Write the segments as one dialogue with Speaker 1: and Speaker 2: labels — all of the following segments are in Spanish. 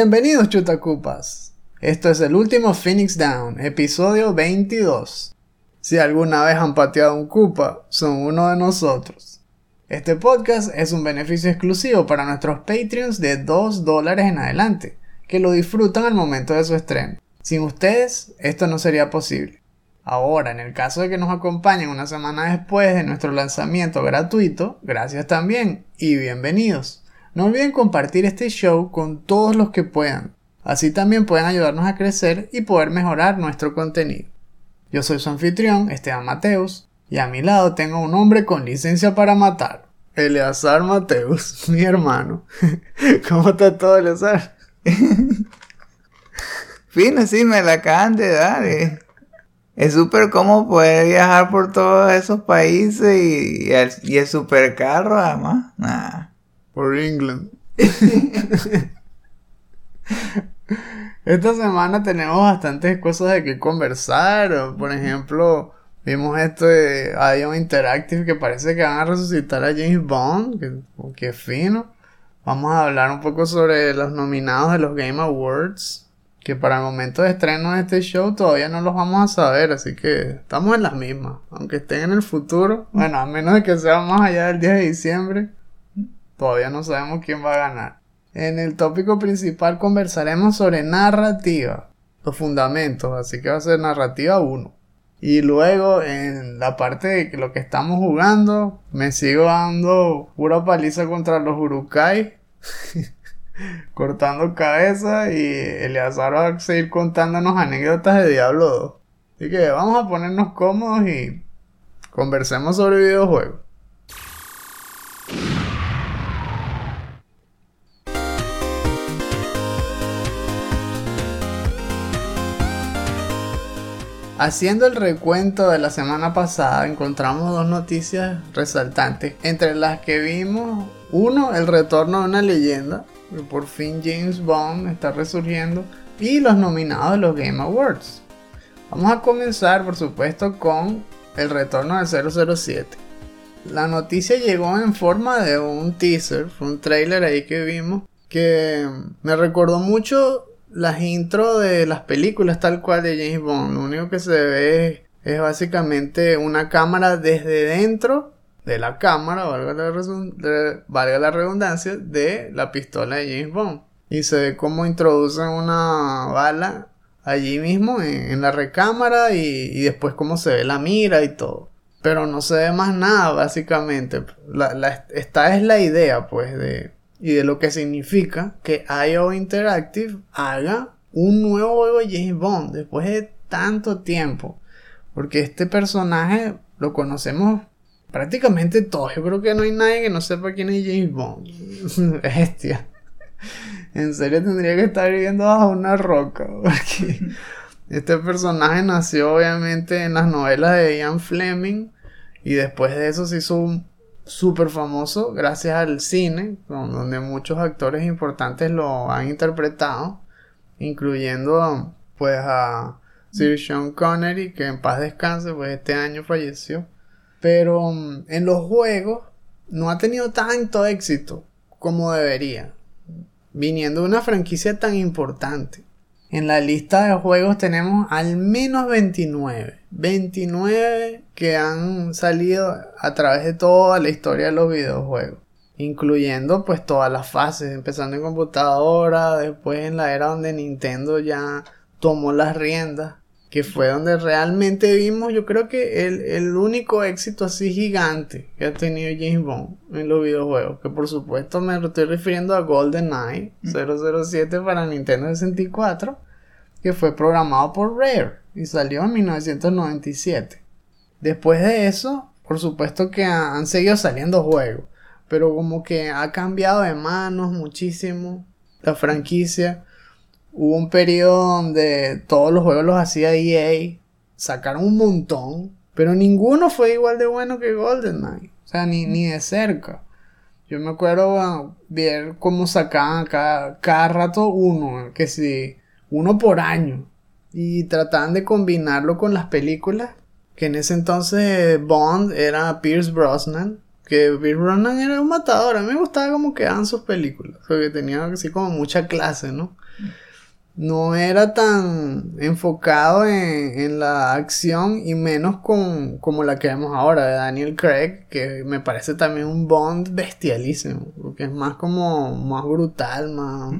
Speaker 1: Bienvenidos chutacupas. Esto es el último Phoenix Down, episodio 22. Si alguna vez han pateado un cupa, son uno de nosotros. Este podcast es un beneficio exclusivo para nuestros Patreons de 2 dólares en adelante, que lo disfrutan al momento de su estreno. Sin ustedes, esto no sería posible. Ahora, en el caso de que nos acompañen una semana después de nuestro lanzamiento gratuito, gracias también y bienvenidos. No olviden compartir este show con todos los que puedan. Así también pueden ayudarnos a crecer y poder mejorar nuestro contenido. Yo soy su anfitrión, Esteban Mateus, y a mi lado tengo un hombre con licencia para matar. Eleazar Mateus, mi hermano. ¿Cómo está todo, Eleazar?
Speaker 2: Fino, sí, me la acaban de dar. eh. Es súper cómodo poder viajar por todos esos países y, y el, y el supercarro, además. Nah.
Speaker 1: Por England. Esta semana tenemos bastantes cosas de que conversar. Por ejemplo, vimos esto de Ion Interactive que parece que van a resucitar a James Bond. Que, que fino. Vamos a hablar un poco sobre los nominados de los Game Awards. Que para el momento de estreno de este show todavía no los vamos a saber. Así que estamos en las mismas. Aunque estén en el futuro. Bueno, a menos de que sea más allá del 10 de diciembre. Todavía no sabemos quién va a ganar. En el tópico principal conversaremos sobre narrativa, los fundamentos, así que va a ser narrativa 1. Y luego en la parte de lo que estamos jugando, me sigo dando pura paliza contra los Urukai, cortando cabeza y Eleazar va a seguir contándonos anécdotas de Diablo 2. Así que vamos a ponernos cómodos y conversemos sobre videojuegos. Haciendo el recuento de la semana pasada, encontramos dos noticias resaltantes, entre las que vimos, uno, el retorno de una leyenda, que por fin James Bond está resurgiendo, y los nominados de los Game Awards. Vamos a comenzar, por supuesto, con el retorno del 007. La noticia llegó en forma de un teaser, fue un trailer ahí que vimos, que me recordó mucho las intros de las películas tal cual de James Bond. Lo único que se ve es, básicamente una cámara desde dentro de la cámara, valga la, de- la redundancia, de la pistola de James Bond. Y se ve cómo introducen una bala allí mismo en, la recámara y, después cómo se ve la mira y todo. Pero no se ve más nada, básicamente. Esta es la idea, pues, de, y de lo que significa que IO Interactive haga un nuevo juego de James Bond después de tanto tiempo. Porque este personaje lo conocemos prácticamente todos. Yo creo que no hay nadie que no sepa quién es James Bond. Bestia. En serio tendría que estar viviendo bajo una roca. Porque este personaje nació obviamente en las novelas de Ian Fleming. Y después de eso se hizo un súper famoso gracias al cine, donde muchos actores importantes lo han interpretado, incluyendo pues a Sir Sean Connery, que en paz descanse, pues este año falleció. Pero mm, en los juegos no ha tenido tanto éxito como debería, viniendo de una franquicia tan importante. En la lista de juegos tenemos al menos 29. 29 que han salido a través de toda la historia de los videojuegos. Incluyendo pues todas las fases, empezando en computadora, después en la era donde Nintendo ya tomó las riendas, que fue donde realmente vimos yo creo que el, el único éxito así gigante que ha tenido James Bond en los videojuegos, que por supuesto me estoy refiriendo a GoldenEye 007 para Nintendo 64, que fue programado por Rare y salió en 1997. Después de eso, por supuesto que ha- han seguido saliendo juegos, pero como que ha cambiado de manos muchísimo la franquicia. Hubo un periodo donde todos los juegos los hacía EA, sacaron un montón, pero ninguno fue igual de bueno que GoldenEye, o sea, ni, ni de cerca. Yo me acuerdo ah, ver cómo sacaban cada, cada rato uno, que si uno por año. y trataban de combinarlo con las películas, que en ese entonces Bond era Pierce Brosnan, que Pierce Brosnan era un matador, a mí me gustaba como quedaban sus películas, porque tenía así como mucha clase, ¿no? No era tan enfocado en, en la acción y menos con, como la que vemos ahora de Daniel Craig, que me parece también un Bond bestialísimo, porque es más como más brutal, más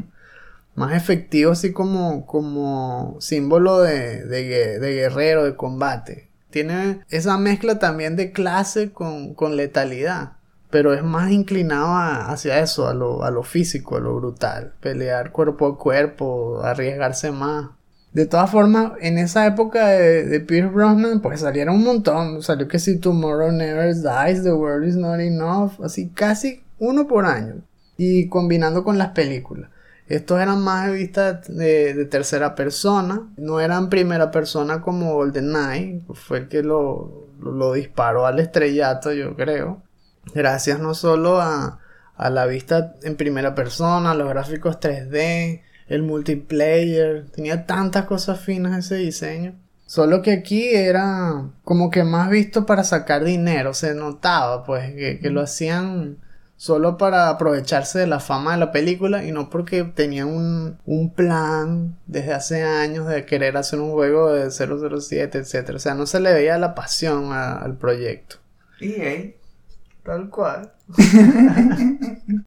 Speaker 1: más efectivo así como, como símbolo de, de, de, guerrero, de combate. Tiene esa mezcla también de clase con, con letalidad, pero es más inclinado hacia eso, a lo, a lo físico, a lo brutal, pelear cuerpo a cuerpo, arriesgarse más. De todas formas, en esa época de, de Pierce Brosnan, pues salieron un montón. Salió que si Tomorrow Never Dies, The World Is Not Enough, así casi uno por año. Y combinando con las películas. Estos eran más de vista de, tercera persona, no eran primera persona como GoldenEye, fue el que lo, lo, disparó al estrellato, yo creo. Gracias no solo a, a la vista en primera persona, los gráficos 3D, el multiplayer, tenía tantas cosas finas ese diseño. Solo que aquí era como que más visto para sacar dinero, se notaba pues que, que lo hacían solo para aprovecharse de la fama de la película y no porque tenían un, plan desde hace años de querer hacer un juego de 007, etc. O sea, no se le veía la pasión al proyecto.
Speaker 2: Y
Speaker 1: Tal cual.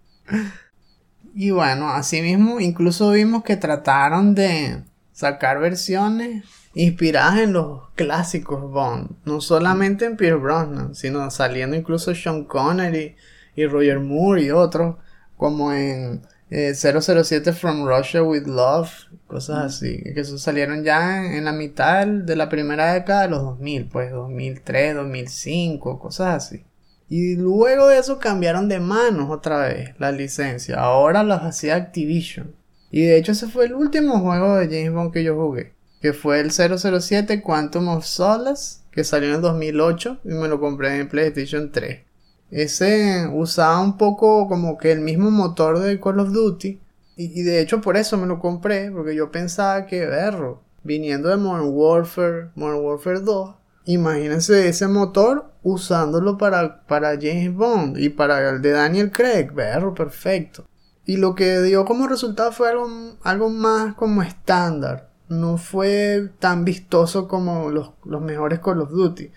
Speaker 1: y bueno, asimismo, incluso vimos que trataron de sacar versiones inspiradas en los clásicos Bond. No solamente en Pierce Brosnan, sino saliendo incluso Sean Connery y Roger Moore y otros, como en 007 eh, From Russia with Love, cosas así, que eso salieron ya en, la mitad de la primera década de los 2000, pues 2003, 2005, cosas así. Y luego de eso cambiaron de manos otra vez la licencia. Ahora las hacía Activision. Y de hecho ese fue el último juego de James Bond que yo jugué. Que fue el 007 Quantum of Solace. Que salió en el 2008 y me lo compré en PlayStation 3. Ese usaba un poco como que el mismo motor de Call of Duty. Y, de hecho por eso me lo compré, porque yo pensaba que, berro, viniendo de Modern Warfare, Modern Warfare 2, imagínense ese motor usándolo para, para James Bond y para el de Daniel Craig, berro, perfecto. Y lo que dio como resultado fue algo, algo más como estándar. No fue tan vistoso como los, los mejores Call of Duty.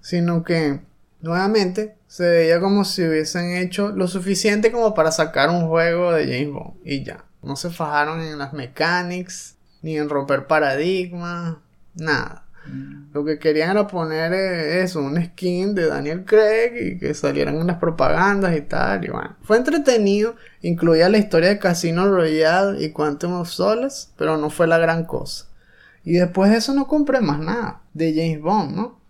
Speaker 1: Sino que, nuevamente, se veía como si hubiesen hecho lo suficiente como para sacar un juego de James Bond y ya. No se fajaron en las mechanics, ni en romper paradigmas, nada. Lo que querían era poner eh, eso, un skin de Daniel Craig y que salieran en las propagandas y tal. Y bueno, fue entretenido, incluía la historia de Casino Royale y Quantum of Solace, pero no fue la gran cosa. Y después de eso no compré más nada de James Bond, ¿no?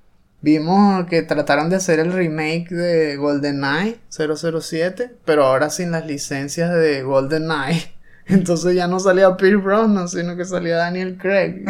Speaker 1: Vimos que trataron de hacer el remake de GoldenEye 007, pero ahora sin las licencias de GoldenEye. Entonces ya no salía Pierce Brosnan, sino que salía Daniel Craig.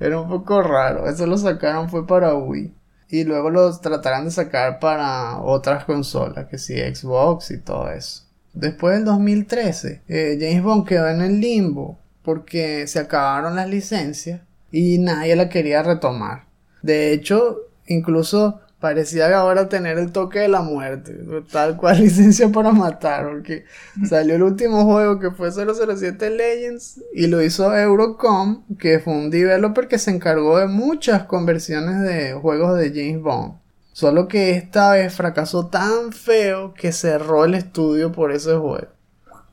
Speaker 1: Era un poco raro. Eso lo sacaron fue para Wii. Y luego lo trataron de sacar para otras consolas, que sí, Xbox y todo eso. Después del 2013, eh, James Bond quedó en el limbo porque se acabaron las licencias y nadie la quería retomar. De hecho, incluso parecía ahora tener el toque de la muerte, tal cual licencia para matar, porque salió el último juego que fue 007 Legends y lo hizo Eurocom, que fue un developer que se encargó de muchas conversiones de juegos de James Bond. Solo que esta vez fracasó tan feo que cerró el estudio por ese juego.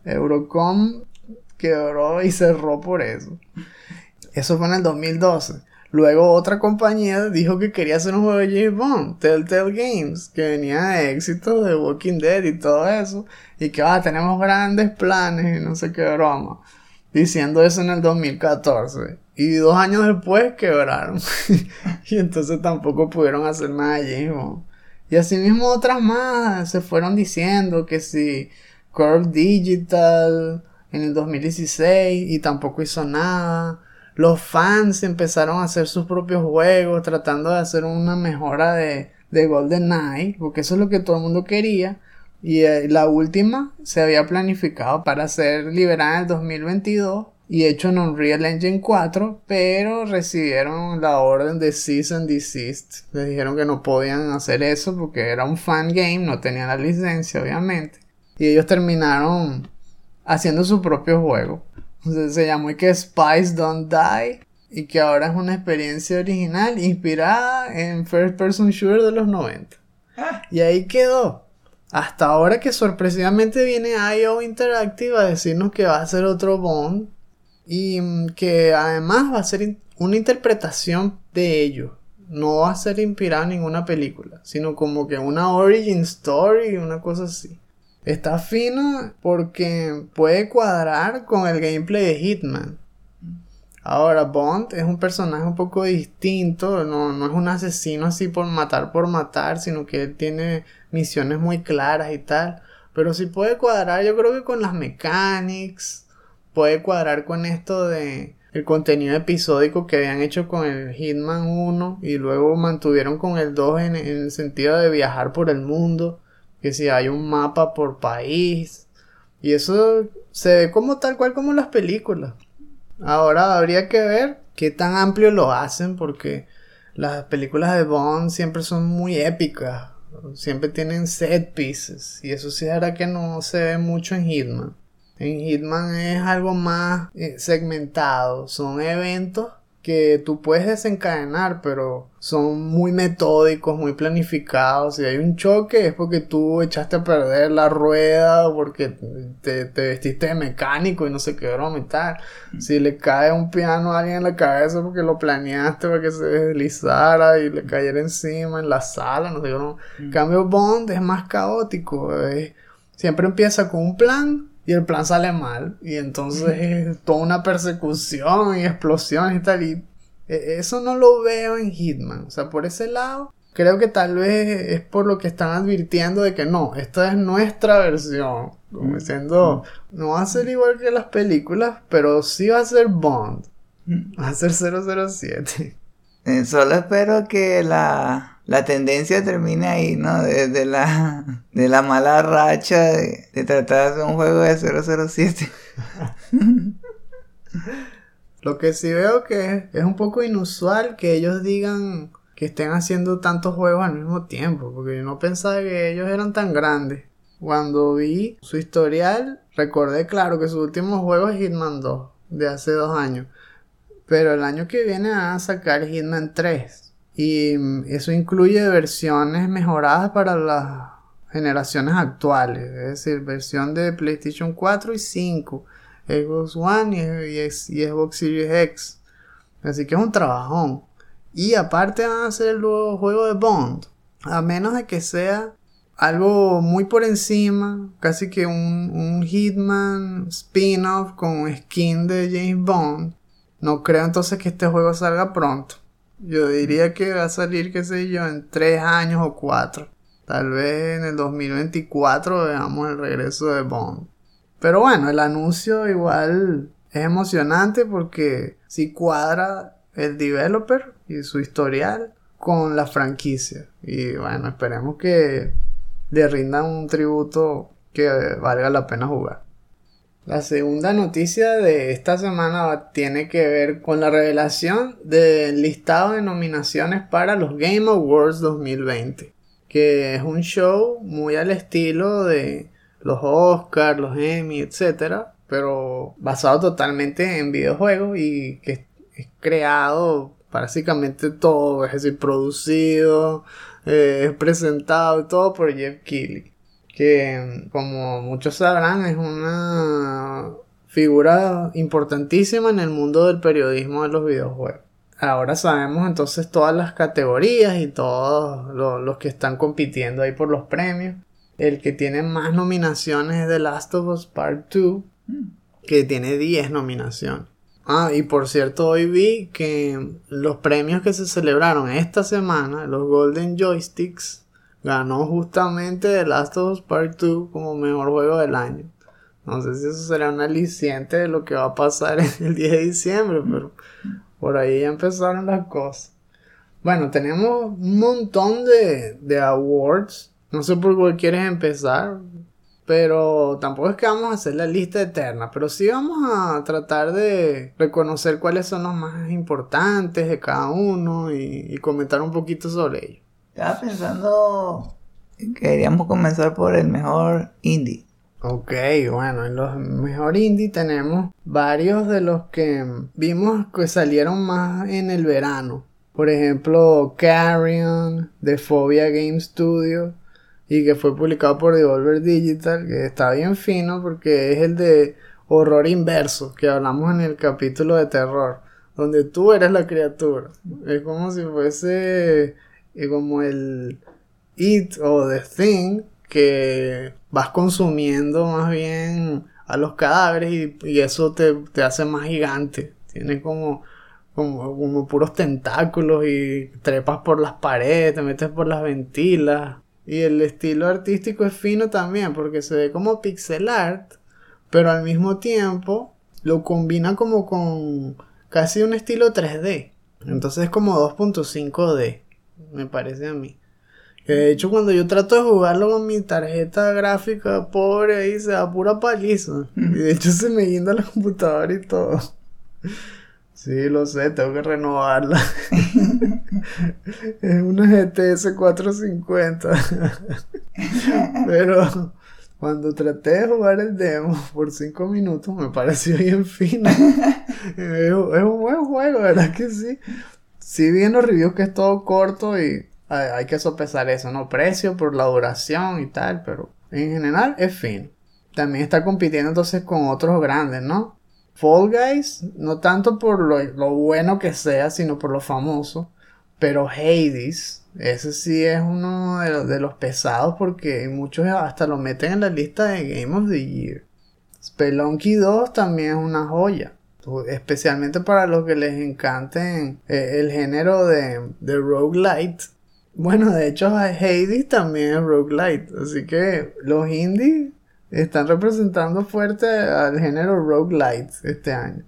Speaker 1: Eurocom quebró y cerró por eso. Eso fue en el 2012. Luego otra compañía dijo que quería hacer un juego de James Bond, Telltale Games, que venía de éxito de Walking Dead y todo eso, y que ah, tenemos grandes planes y no sé qué broma. Diciendo eso en el 2014. Y dos años después quebraron. y entonces tampoco pudieron hacer nada de James Bond. Y asimismo otras más se fueron diciendo que si Curve Digital en el 2016 y tampoco hizo nada los fans empezaron a hacer sus propios juegos, tratando de hacer una mejora de, de GoldenEye, porque eso es lo que todo el mundo quería. Y eh, la última se había planificado para ser liberada en el 2022, y hecho en Unreal Engine 4, pero recibieron la orden de cease and desist. Les dijeron que no podían hacer eso porque era un fan game, no tenían la licencia, obviamente. Y ellos terminaron haciendo su propio juego. Se llamó y que Spice Don't Die. Y que ahora es una experiencia original inspirada en First Person Shooter de los 90.
Speaker 2: Ah.
Speaker 1: Y ahí quedó. Hasta ahora que sorpresivamente viene IO Interactive a decirnos que va a ser otro Bond. Y mm, que además va a ser in- una interpretación de ello. No va a ser inspirado en ninguna película. Sino como que una origin story, una cosa así. Está fino porque puede cuadrar con el gameplay de Hitman. Ahora, Bond es un personaje un poco distinto, no, no es un asesino así por matar por matar, sino que él tiene misiones muy claras y tal. Pero sí puede cuadrar, yo creo que con las mechanics, puede cuadrar con esto de el contenido episódico que habían hecho con el Hitman 1 y luego mantuvieron con el 2 en, en el sentido de viajar por el mundo, que si hay un mapa por país. Y eso se ve como tal cual como las películas. Ahora habría que ver qué tan amplio lo hacen porque las películas de Bond siempre son muy épicas. Siempre tienen set pieces. Y eso sí hará que no se ve mucho en Hitman. En Hitman es algo más eh, segmentado. Son eventos que tú puedes desencadenar, pero son muy metódicos, muy planificados. Si hay un choque es porque tú echaste a perder la rueda, o porque te, te vestiste de mecánico y no sé qué broma y tal. Si le cae un piano a alguien en la cabeza porque lo planeaste para que se deslizara y le cayera encima en la sala, no sé qué. En cambio, Bond es más caótico. siempre empieza con un plan y el plan sale mal. Y entonces es toda una persecución y explosiones y tal. Y eh, eso no lo veo en Hitman. O sea, por ese lado, creo que tal vez es por lo que están advirtiendo de que no, esta es nuestra versión. Como diciendo, no va a ser igual que las películas, pero sí va a ser Bond. Va a ser 007.
Speaker 2: Eh, Solo espero que la, la tendencia termine ahí, ¿no? Desde la, de la mala racha de, de tratar de hacer un juego de 007.
Speaker 1: Lo que sí veo que es un poco inusual que ellos digan que estén haciendo tantos juegos al mismo tiempo, porque yo no pensaba que ellos eran tan grandes. Cuando vi su historial, recordé claro que su último juego es Hitman 2, de hace dos años. Pero el año que viene van a sacar Hitman 3. Y mm, eso incluye versiones mejoradas para las generaciones actuales. Es decir, versión de PlayStation 4 y 5. Xbox One y, y, Xbox Series X. Así que es un trabajón. Y aparte van a hacer el nuevo juego de Bond. A menos de que sea algo muy por encima. Casi que un, un Hitman spin-off con skin de James Bond. No creo entonces que este juego salga pronto. Yo diría que va a salir, qué sé yo, en 3 años o 4. Tal vez en el 2024 veamos el regreso de Bond. Pero bueno, el anuncio igual es emocionante porque si cuadra el developer y su historial con la franquicia. Y bueno, esperemos que le rindan un tributo que valga la pena jugar. La segunda noticia de esta semana tiene que ver con la revelación del listado de nominaciones para los Game Awards 2020, que es un show muy al estilo de los Oscars, los Emmy, etc. Pero basado totalmente en videojuegos y que es creado básicamente todo, es decir, producido, eh, presentado, todo por Jeff Keighley. Que como muchos sabrán es una figura importantísima en el mundo del periodismo de los videojuegos. Ahora sabemos entonces todas las categorías y todos los, los que están compitiendo ahí por los premios. El que tiene más nominaciones es The Last of Us Part 2, que tiene 10 nominaciones. Ah, y por cierto, hoy vi que los premios que se celebraron esta semana, los Golden Joysticks, ganó justamente The Last of Us Part 2 como mejor juego del año. No sé si eso será un aliciente de lo que va a pasar en el 10 de diciembre, pero por ahí ya empezaron las cosas. Bueno, tenemos un montón de, de awards. No sé por cuál quieres empezar. pero tampoco es que vamos a hacer la lista eterna, pero sí vamos a tratar de reconocer cuáles son los más importantes de cada uno y, y comentar un poquito sobre ellos.
Speaker 2: Estaba pensando que queríamos comenzar por el mejor indie.
Speaker 1: Ok, bueno, en los mejor indie tenemos varios de los que vimos que salieron más en el verano. Por ejemplo, Carrion de Phobia Game Studio y que fue publicado por Devolver Digital, que está bien fino porque es el de horror inverso que hablamos en el capítulo de terror, donde tú eres la criatura. Es como si fuese eh, como el It o The Thing que vas consumiendo más bien a los cadáveres y, eso te, te, hace más gigante. Tiene como, como, como puros tentáculos y trepas por las paredes, te metes por las ventilas. Y el estilo artístico es fino también porque se ve como pixel art, pero al mismo tiempo lo combina como con casi un estilo 3D. Entonces es como 2.5D, me parece a mí. Que de hecho cuando yo trato de jugarlo con mi tarjeta gráfica pobre ahí se da pura paliza. Y de hecho se me guinda la computadora y todo. Sí, lo sé, tengo que renovarla. es una GTS 450. Pero cuando traté de jugar el demo por 5 minutos me pareció bien fino. es, un buen juego, ¿verdad que sí? Sí vi en los reviews que es todo corto y hay, que sopesar eso, ¿no? Precio por la duración y tal, pero en general es fino. También está compitiendo entonces con otros grandes, ¿no? Fall Guys, no tanto por lo, lo, bueno que sea, sino por lo famoso. Pero Hades, ese sí es uno de los, de los pesados porque muchos hasta lo meten en la lista de Game of the Year. Spelunky 2 también es una joya. Especialmente para los que les encanten eh, el género de, de roguelite. Bueno, de hecho Hades también es roguelite. Así que los indies están representando fuerte al género roguelite este año.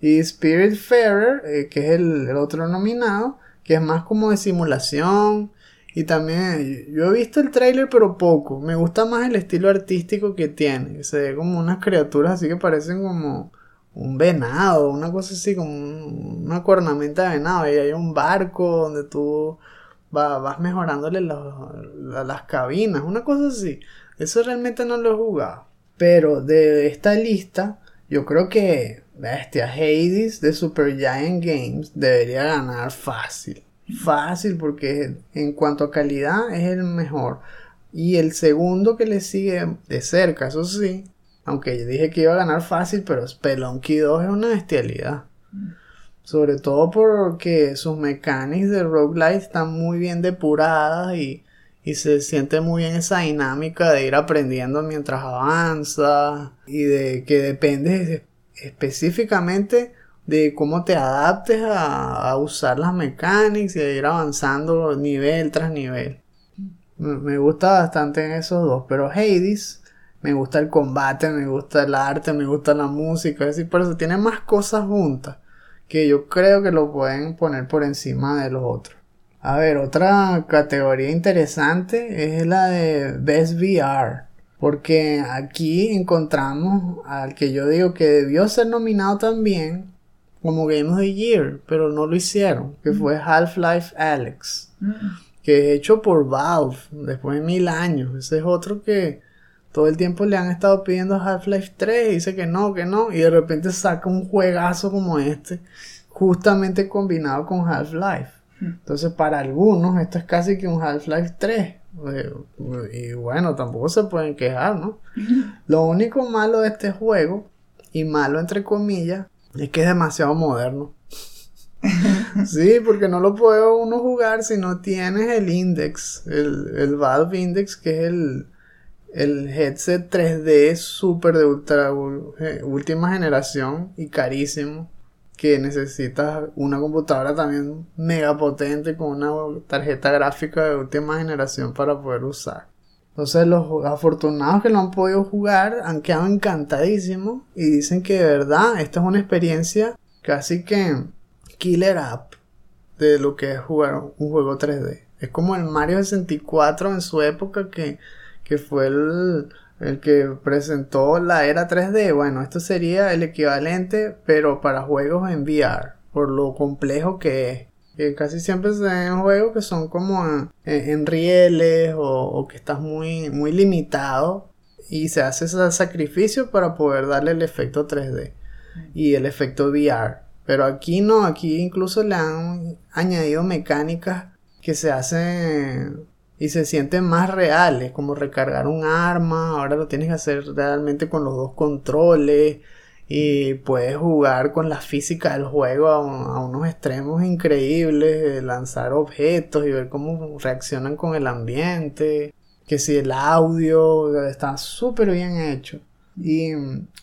Speaker 1: Y Spiritfarer, eh, que es el, el, otro nominado, que es más como de simulación. Y también, yo he visto el trailer pero poco. Me gusta más el estilo artístico que tiene. Se ve como unas criaturas así que parecen como un venado, una cosa así, como un, una cornamenta de venado. Y hay un barco donde tú va, vas mejorándole las cabinas, una cosa así. Eso realmente no lo he jugado. Pero de esta lista, yo creo que Bestia Hades de Super Giant Games debería ganar fácil. Fácil porque en cuanto a calidad es el mejor. Y el segundo que le sigue de cerca, eso sí. Aunque yo dije que iba a ganar fácil, pero Spelunky 2 es una bestialidad. Sobre todo porque sus mecánicas de roguelite están muy bien depuradas y y se siente muy bien esa dinámica de ir aprendiendo mientras avanza y de que depende específicamente de cómo te adaptes a, a usar las mecánicas y de ir avanzando nivel tras nivel. Me gusta bastante en esos dos, pero Hades me gusta el combate, me gusta el arte, me gusta la música, es decir, por eso tiene más cosas juntas que yo creo que lo pueden poner por encima de los otros. A ver, otra categoría interesante es la de Best VR. Porque aquí encontramos al que yo digo que debió ser nominado también como Game of the Year, pero no lo hicieron, que fue Half-Life Alex, que es hecho por Valve después de mil años. Ese es otro que todo el tiempo le han estado pidiendo Half-Life 3 y dice que no, que no, y de repente saca un juegazo como este, justamente combinado con Half-Life. Entonces, para algunos, esto es casi que un Half-Life 3. Eh, y bueno, tampoco se pueden quejar, ¿no? Lo único malo de este juego, y malo entre comillas, es que es demasiado moderno. sí, porque no lo puede uno jugar si no tienes el Index, el, el Valve Index, que es el, el headset 3D super de eh, última generación y carísimo que necesitas una computadora también mega potente con una tarjeta gráfica de última generación para poder usar. Entonces los afortunados que lo han podido jugar han quedado encantadísimos y dicen que de verdad esta es una experiencia casi que killer app de lo que es jugar un juego 3D. Es como el Mario 64 en su época que, que fue el, el que presentó la era 3D. Bueno, esto sería el equivalente, pero para juegos en VR, por lo complejo que es. Que casi siempre se ven juegos que son como en, rieles o, que estás muy, muy limitado y se hace ese sacrificio para poder darle el efecto 3D y el efecto VR. Pero aquí no, aquí incluso le han añadido mecánicas que se hacen y se sienten más reales, como recargar un arma, ahora lo tienes que hacer realmente con los dos controles y puedes jugar con la física del juego a, unos extremos increíbles, lanzar objetos y ver cómo reaccionan con el ambiente, que si el audio está súper bien hecho y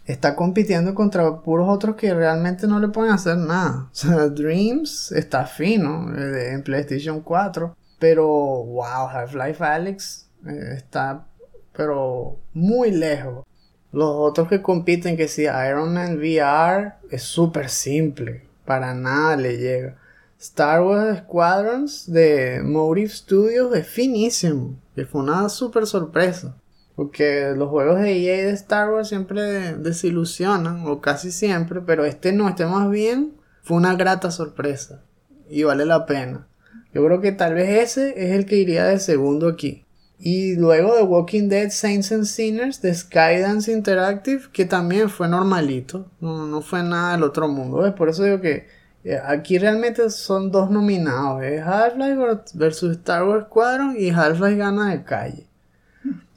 Speaker 1: está compitiendo contra puros otros que realmente no le pueden hacer nada. Dreams está fino eh, en PlayStation 4 pero, wow, Half-Life Alex eh, está, pero muy lejos. Los otros que compiten, que si Iron Man VR, es súper simple. Para nada le llega. Star Wars Squadrons de Motive Studios es finísimo. Que fue una súper sorpresa. Porque los juegos de EA de Star Wars siempre desilusionan, o casi siempre, pero este no, este más bien fue una grata sorpresa. Y vale la pena. Yo creo que tal vez ese es el que iría de segundo aquí. Y luego de Walking Dead Saints and Sinners de Skydance Interactive, que también fue normalito, no, fue nada del otro mundo. Por eso digo que eh, aquí realmente son dos nominados: Half-Life versus Star Wars Squadron y Half-Life gana de calle.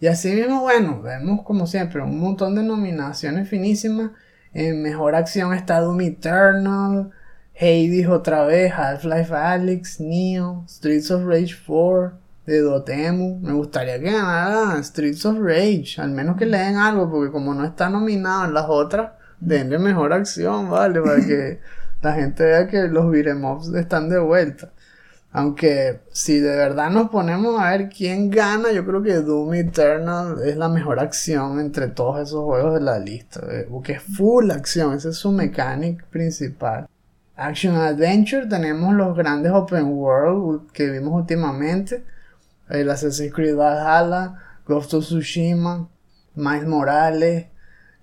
Speaker 1: Y así mismo, bueno, vemos como siempre un montón de nominaciones finísimas. En mejor acción está Doom Eternal, Hades otra vez, Half-Life Alyx, Neo, Streets of Rage 4, de Dotemu. Me gustaría que ganara Streets of Rage, al menos que le den algo, porque como no está nominado en las otras, denle mejor acción, ¿vale? Para que la gente vea que los beat'em están de vuelta. Aunque si de verdad nos ponemos a ver quién gana, yo creo que Doom Eternal es la mejor acción entre todos esos juegos de la lista. Eh, porque es full acción, ese es su mecánica principal. Action Adventure tenemos los grandes open world que vimos últimamente. El Assassin's Creed Valhalla, Ghost of Tsushima, Miles Morales.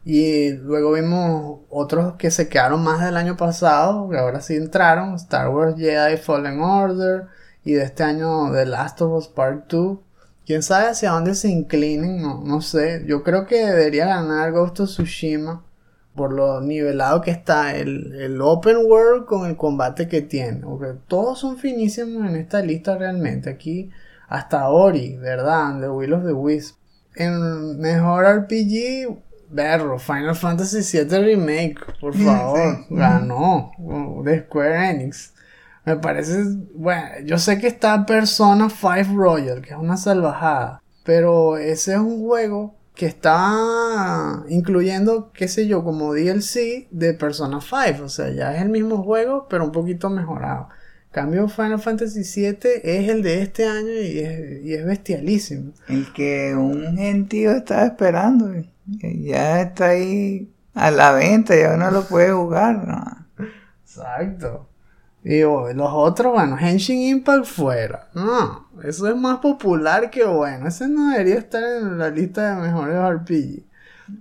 Speaker 1: Y luego vimos otros que se quedaron más del año pasado, que ahora sí entraron. Star Wars Jedi Fallen Order. Y de este año The Last of Us Part 2. Quién sabe hacia dónde se inclinen, no, no sé. Yo creo que debería ganar Ghost of Tsushima por lo nivelado que está el, open world con el combate que tiene. Todos son finísimos en esta lista realmente. Aquí hasta Ori, ¿verdad? The Will of the Wisp. En mejor RPG, verlo, Final Fantasy VII Remake, por favor, ganó de Square Enix. Me parece, bueno, yo sé que está Persona 5 Royal, que es una salvajada, pero ese es un juego que está incluyendo, qué sé yo, como DLC de Persona 5. O sea, ya es el mismo juego, pero un poquito mejorado. Cambio Final Fantasy VII es el de este año y es, y es bestialísimo.
Speaker 2: El que un gentío estaba esperando. Ya está ahí a la venta, ya uno lo puede jugar.
Speaker 1: Exacto. Y los otros, bueno, Henshin Impact fuera. No, eso es más popular que bueno. Ese no debería estar en la lista de mejores RPG.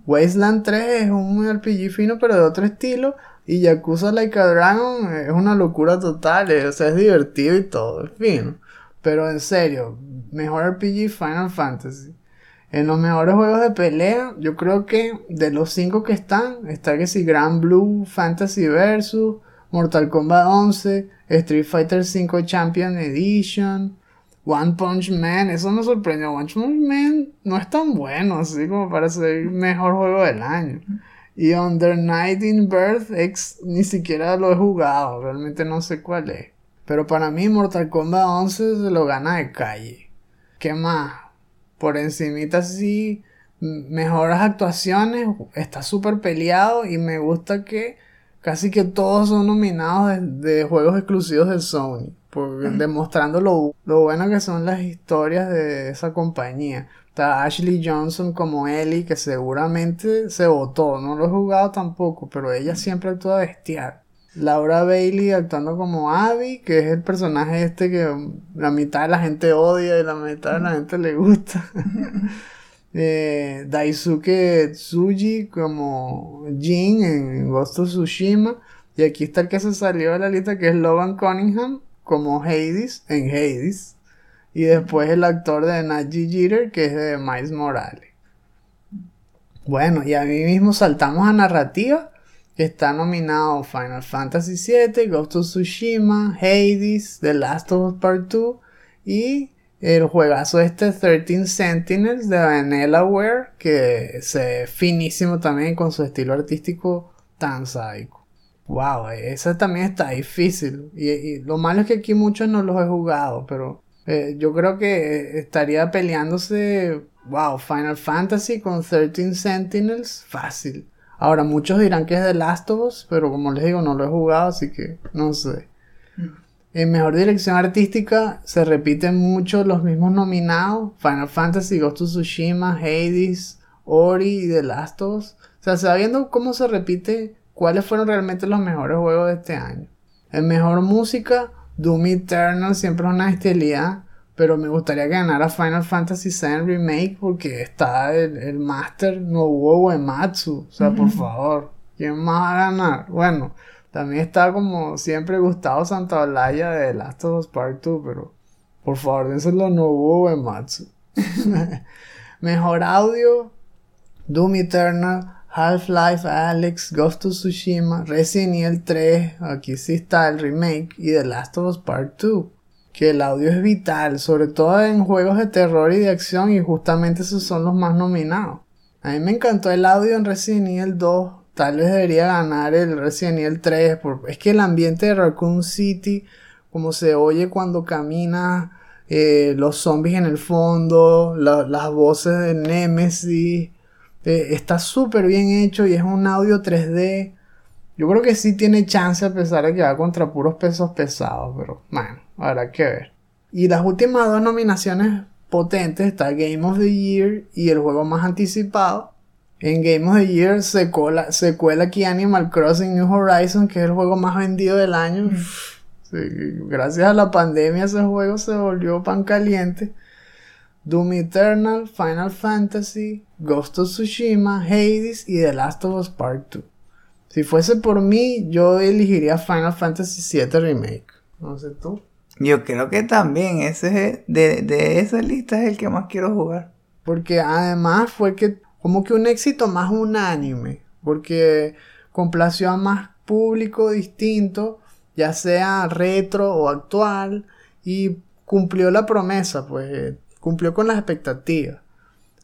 Speaker 1: Wasteland 3 es un RPG fino, pero de otro estilo. Y Yakuza Like a Dragon es una locura total. O sea, es divertido y todo, es fino. Pero en serio, mejor RPG Final Fantasy. En los mejores juegos de pelea, yo creo que de los 5 que están, está que si Grand Blue Fantasy Versus. Mortal Kombat 11, Street Fighter V Champion Edition, One Punch Man, eso me sorprendió. One Punch Man no es tan bueno así como para ser mejor juego del año. Y Under Night in Birth X ni siquiera lo he jugado, realmente no sé cuál es. Pero para mí Mortal Kombat 11 se lo gana de calle. ¿Qué más? Por encimita así, mejores actuaciones, está súper peleado y me gusta que casi que todos son nominados de, juegos exclusivos de Sony, demostrando lo, bueno que son las historias de esa compañía. Está Ashley Johnson como Ellie, que seguramente se votó, no lo he jugado tampoco, pero ella siempre actúa bestial. Laura Bailey actuando como Abby, que es el personaje este que la mitad de la gente odia y la mitad de la gente le gusta. Daisuke Tsuji como Jin en Ghost of Tsushima. Y aquí está el que se salió de la lista que es Logan Cunningham como Hades en Hades. Y después el actor de Naji Jeter que es de Miles Morales. Bueno, y a mí mismo saltamos a narrativa. Que está nominado Final Fantasy VII, Ghost of Tsushima, Hades, The Last of Us Part 2 y el juegazo este 13 Sentinels de Vanillaware que se ve finísimo también con su estilo artístico tan sádico. Wow, ese también está difícil. Y, lo malo es que aquí muchos no los he jugado, pero eh, yo creo que estaría peleándose, wow, Final Fantasy con 13 Sentinels, fácil. Ahora, muchos dirán que es The Last of Us, pero como les digo, no lo he jugado, así que no sé. En mejor dirección artística se repiten mucho los mismos nominados: Final Fantasy, Ghost of Tsushima, Hades, Ori y The Last of Us. O sea, sabiendo cómo se repite cuáles fueron realmente los mejores juegos de este año. En mejor música, Doom Eternal siempre es una bestialidad. Pero me gustaría ganar a Final Fantasy VII Remake porque está el, el Master Nobuo Uematsu. O sea, por favor, ¿quién más va a ganar? Bueno, también está como siempre Gustavo Santaolalla de Last of Us Part 2, pero por favor, dénselo no hubo Matsu. Mejor audio, Doom Eternal, Half-Life Alex, Ghost of Tsushima, Resident Evil 3, aquí sí está el remake, y The Last of Us Part 2. Que el audio es vital, sobre todo en juegos de terror y de acción, y justamente esos son los más nominados. A mí me encantó el audio en Resident Evil 2, Tal vez debería ganar el Resident Evil 3. es que el ambiente de Raccoon City, como se oye cuando camina, eh, los zombies en el fondo, las voces de Nemesis, eh, está súper bien hecho y es un audio 3D. Yo creo que sí tiene chance a pesar de que va contra puros pesos pesados, pero bueno, habrá que ver. Y las últimas dos nominaciones potentes está Game of the Year y el juego más anticipado, en Game of the Year se, cuela aquí Animal Crossing New Horizons, que es el juego más vendido del año. Mm. gracias a la pandemia ese juego se volvió pan caliente. Doom Eternal, Final Fantasy, Ghost of Tsushima, Hades y The Last of Us Part 2. Si fuese por mí, yo elegiría Final Fantasy VII Remake. No sé tú.
Speaker 2: Yo creo que también ese de, de esa lista es el que más quiero jugar.
Speaker 1: Porque además fue que como que un éxito más unánime, porque complació a más público distinto, ya sea retro o actual, y cumplió la promesa, pues eh, cumplió con las expectativas.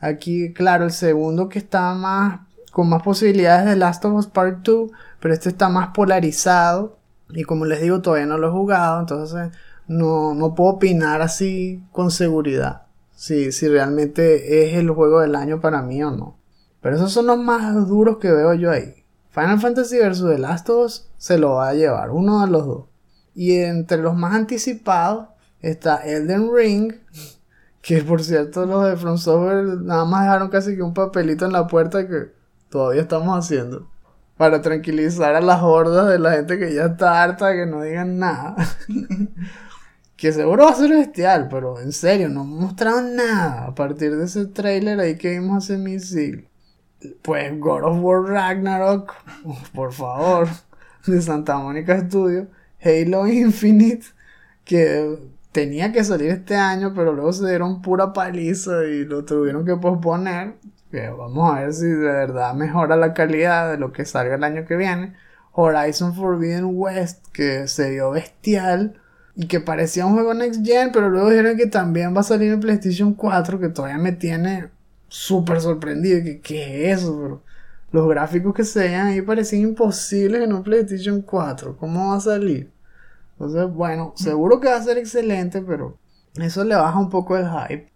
Speaker 1: Aquí, claro, el segundo que está más con más posibilidades de Last of Us Part 2, pero este está más polarizado y como les digo todavía no lo he jugado, entonces no, no puedo opinar así con seguridad si, realmente es el juego del año para mí o no. Pero esos son los más duros que veo yo ahí. Final Fantasy vs. The Last of Us se lo va a llevar, uno de los dos. Y entre los más anticipados está Elden Ring, que por cierto los de From Software nada más dejaron casi que un papelito en la puerta que todavía estamos haciendo. Para tranquilizar a las hordas de la gente que ya está harta de que no digan nada. que seguro va a ser bestial, pero en serio, no mostraron nada a partir de ese trailer ahí que vimos hace mil siglos. Pues God of War Ragnarok, por favor, de Santa Mónica Studio, Halo Infinite, que tenía que salir este año, pero luego se dieron pura paliza y lo tuvieron que posponer. Que vamos a ver si de verdad mejora la calidad de lo que salga el año que viene. Horizon Forbidden West, que se dio bestial y que parecía un juego next gen, pero luego dijeron que también va a salir en PlayStation 4, que todavía me tiene súper sorprendido. que ¿Qué es eso? los gráficos que se veían ahí parecían imposibles en un PlayStation 4. ¿Cómo va a salir? Entonces, bueno, seguro que va a ser excelente, pero eso le baja un poco el hype.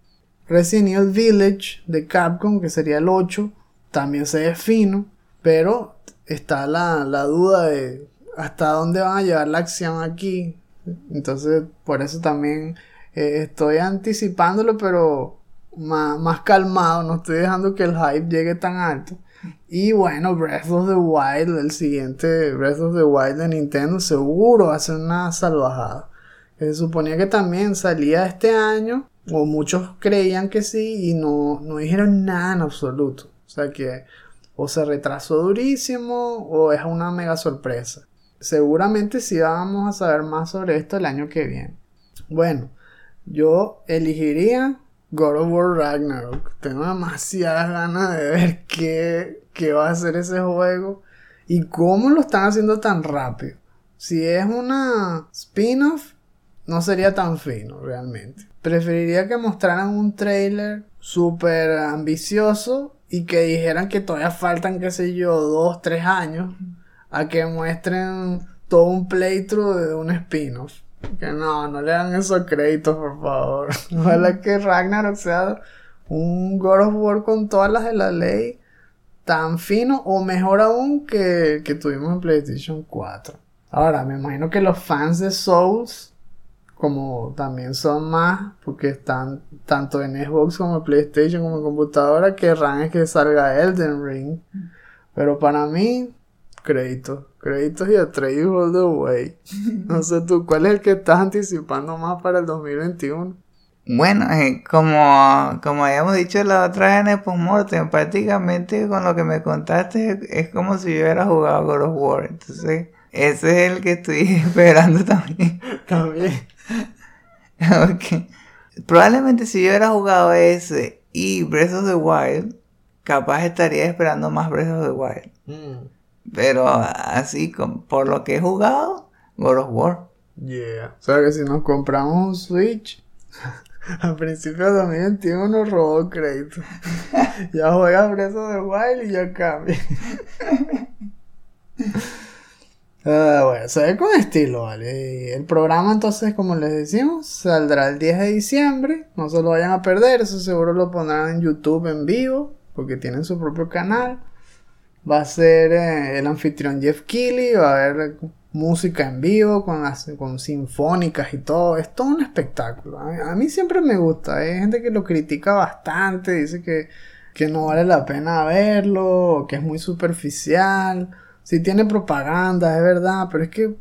Speaker 1: Resident Evil Village de Capcom, que sería el 8, también se ve fino, pero está la, la duda de hasta dónde van a llevar la acción aquí. Entonces, por eso también eh, estoy anticipándolo, pero más, más calmado. No estoy dejando que el hype llegue tan alto. Y bueno, Breath of the Wild, el siguiente Breath of the Wild de Nintendo, seguro va a ser una salvajada. Se suponía que también salía este año, o muchos creían que sí y no, no dijeron nada en absoluto. O sea que o se retrasó durísimo o es una mega sorpresa. Seguramente sí vamos a saber más sobre esto el año que viene. Bueno, yo elegiría God of War Ragnarok. Tengo demasiadas ganas de ver qué, qué va a hacer ese juego y cómo lo están haciendo tan rápido. Si es una spin-off, no sería tan fino realmente. Preferiría que mostraran un trailer súper ambicioso y que dijeran que todavía faltan, qué sé yo, dos, tres años a que muestren todo un playthrough de un spin-off. Que no, no le dan esos créditos, por favor. Ojalá que Ragnarok sea un God of War con todas las de la ley tan fino o mejor aún que, que tuvimos en PlayStation 4. Ahora, me imagino que los fans de Souls como también son más, porque están tanto en Xbox como en PlayStation como en computadora, querrán es que salga Elden Ring. Pero para mí, créditos, créditos y Atreyu all the way. No sé tú, ¿cuál es el que estás anticipando más para el 2021?
Speaker 2: Bueno, eh, como, como habíamos dicho la otra vez en el postmortem, prácticamente con lo que me contaste es, como si yo hubiera jugado God of War. Entonces, ese es el que estoy esperando también.
Speaker 1: También.
Speaker 2: ok. Probablemente si yo hubiera jugado ese y Breath of the Wild, capaz estaría esperando más Breath of the Wild.
Speaker 1: Mm.
Speaker 2: Pero así, por lo que he jugado, God of War.
Speaker 1: Yeah. O sea que si nos compramos un Switch, a principios de 2021 robó crédito. ya juega Breath the Wild y ya cambia. Ah, bueno, se ve con estilo, ¿vale? El programa entonces, como les decimos, saldrá el 10 de diciembre. No se lo vayan a perder, eso seguro lo pondrán en YouTube en vivo, porque tienen su propio canal. Va a ser eh, el anfitrión Jeff Keighley, va a haber música en vivo con, con sinfónicas y todo. Es todo un espectáculo. A mí, siempre me gusta. Hay gente que lo critica bastante, dice que, que no vale la pena verlo, que es muy superficial. Si tiene propaganda, es verdad, pero es que,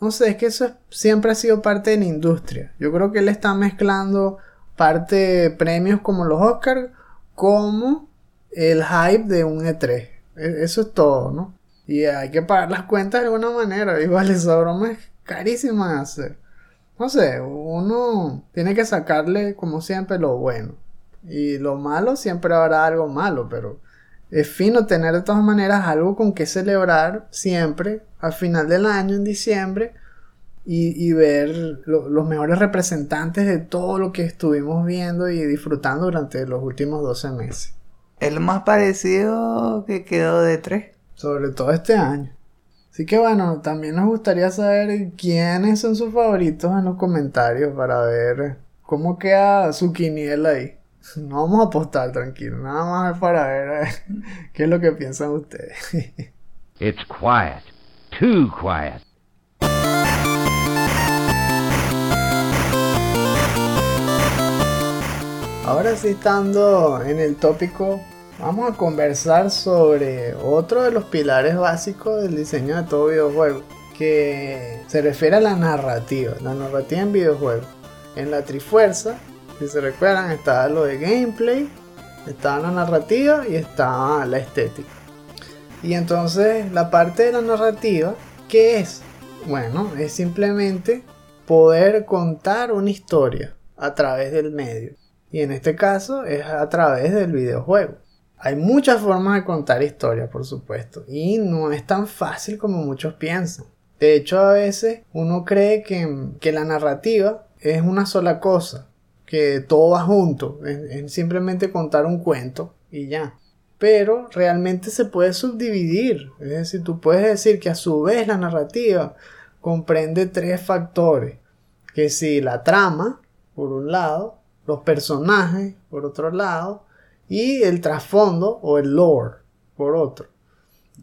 Speaker 1: no sé, es que eso siempre ha sido parte de la industria. Yo creo que él está mezclando parte de premios como los Oscars como el hype de un E3. E, eso es todo, ¿no? Y hay que pagar las cuentas de alguna manera. Igual esa broma es carísima de hacer. No sé, uno tiene que sacarle como siempre lo bueno. Y lo malo siempre habrá algo malo, pero es fino tener de todas maneras algo con que celebrar siempre al final del año, en diciembre, y, ver los mejores representantes de todo lo que estuvimos viendo y disfrutando durante los últimos 12 meses.
Speaker 2: El más parecido que quedó de tres.
Speaker 1: Sobre todo este año. Así que bueno, también nos gustaría saber quiénes son sus favoritos en los comentarios para ver cómo queda su quiniela ahí. No vamos a apostar, tranquilo. Nada más es para ver qué es lo que piensan ustedes.
Speaker 3: It's quiet. Too quiet.
Speaker 1: Ahora sí, estando en el tópico, vamos a conversar sobre otro de los pilares básicos del diseño de todo videojuego, que se refiere a la narrativa, la narrativa en videojuegos. En la Trifuerza si se recuerdan, estaba lo de gameplay, estaba la narrativa y estaba la estética. Y entonces la parte de la narrativa, ¿qué es? Bueno, es simplemente poder contar una historia a través del medio. Y en este caso es a través del videojuego. Hay muchas formas de contar historias, por supuesto, y no es tan fácil como muchos piensan. De hecho, a veces uno cree que, que la narrativa es una sola cosa, que todo va junto, en, simplemente contar un cuento y ya. Pero realmente se puede subdividir, es decir, tú puedes decir que a su vez la narrativa comprende tres factores, que si la trama, por un lado, los personajes, por otro lado, y el trasfondo o el lore, por otro.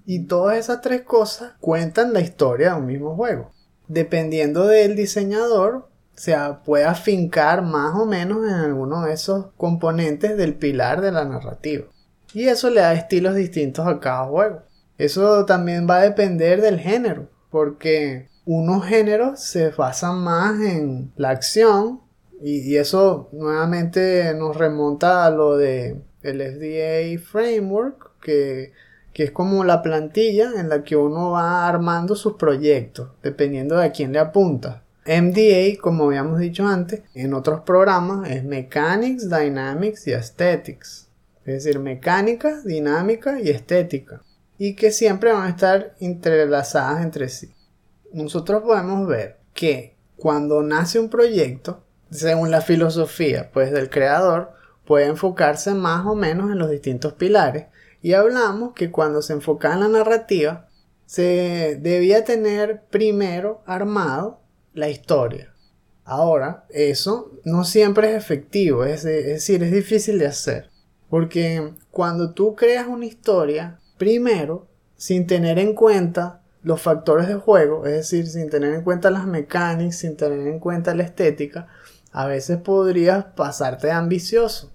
Speaker 1: Y todas esas tres cosas cuentan la historia de un mismo juego. Dependiendo del diseñador, se puede afincar más o menos en alguno de esos componentes del pilar de la narrativa. Y eso le da estilos distintos a cada juego. Eso también va a depender del género, porque unos géneros se basan más en la acción Y, eso nuevamente nos remonta a lo de el FDA Framework, que, que es como la plantilla en la que uno va armando sus proyectos, dependiendo de a quién le apunta. MDA, como habíamos dicho antes, en otros programas es Mechanics, Dynamics y Aesthetics. Es decir, mecánica, dinámica y estética. Y que siempre van a estar entrelazadas entre sí. Nosotros podemos ver que cuando nace un proyecto, según la filosofía pues, del creador, puede enfocarse más o menos en los distintos pilares. Y hablamos que cuando se enfoca en la narrativa, se debía tener primero armado la historia. Ahora, eso no siempre es efectivo, es, decir, es difícil de hacer. Porque cuando tú creas una historia, primero, sin tener en cuenta los factores de juego, es decir, sin tener en cuenta las mecánicas, sin tener en cuenta la estética, a veces podrías pasarte de ambicioso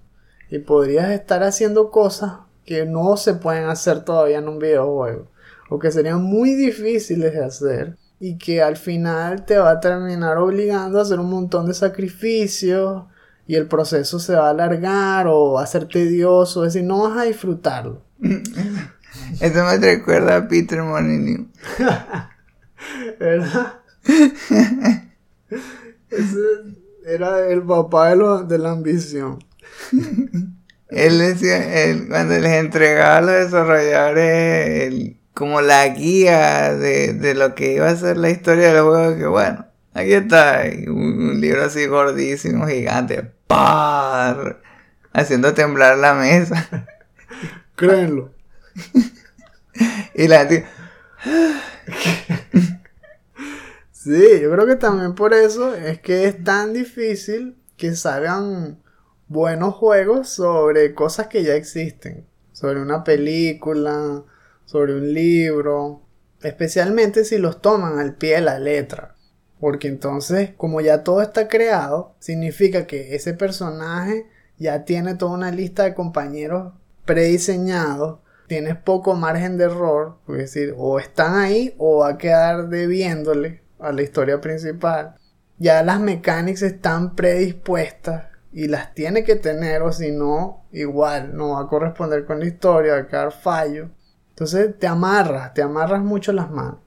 Speaker 1: y podrías estar haciendo cosas que no se pueden hacer todavía en un videojuego o que serían muy difíciles de hacer y que al final te va a terminar obligando a hacer un montón de sacrificios y el proceso se va a alargar o va a ser tedioso, es decir, no vas a disfrutarlo.
Speaker 2: Eso me recuerda a Peter Molyneux.
Speaker 1: ¿Verdad? Ese era el papá de, de la ambición.
Speaker 2: él decía, él, cuando les entregaba a los desarrolladores el, como la guía de, de, lo que iba a ser la historia del juego, que bueno, aquí está, un, un libro así gordísimo, gigante, ¡par! haciendo temblar la mesa.
Speaker 1: Créenlo.
Speaker 2: y la gente...
Speaker 1: sí, yo creo que también por eso es que es tan difícil que salgan buenos juegos sobre cosas que ya existen. Sobre una película, sobre un libro. Especialmente si los toman al pie de la letra. Porque entonces, como ya todo está creado, significa que ese personaje ya tiene toda una lista de compañeros prediseñados. Tienes poco margen de error. Es decir, o están ahí o va a quedar debiéndole a la historia principal. Ya las mecánicas están predispuestas y las tiene que tener o si no, igual no va a corresponder con la historia, va a quedar fallo. Entonces te amarras, te amarras mucho las manos.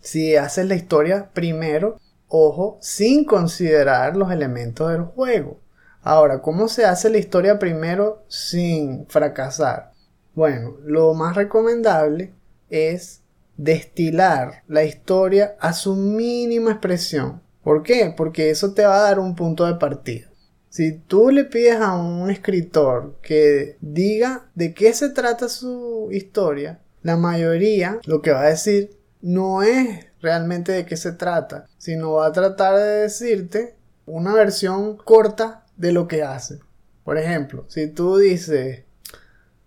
Speaker 1: Si haces la historia primero, ojo, sin considerar los elementos del juego. Ahora, ¿cómo se hace la historia primero sin fracasar? Bueno, lo más recomendable es destilar la historia a su mínima expresión. ¿Por qué? Porque eso te va a dar un punto de partida. Si tú le pides a un escritor que diga de qué se trata su historia, la mayoría lo que va a decir no es realmente de qué se trata, sino va a tratar de decirte una versión corta de lo que hace. Por ejemplo, si tú dices,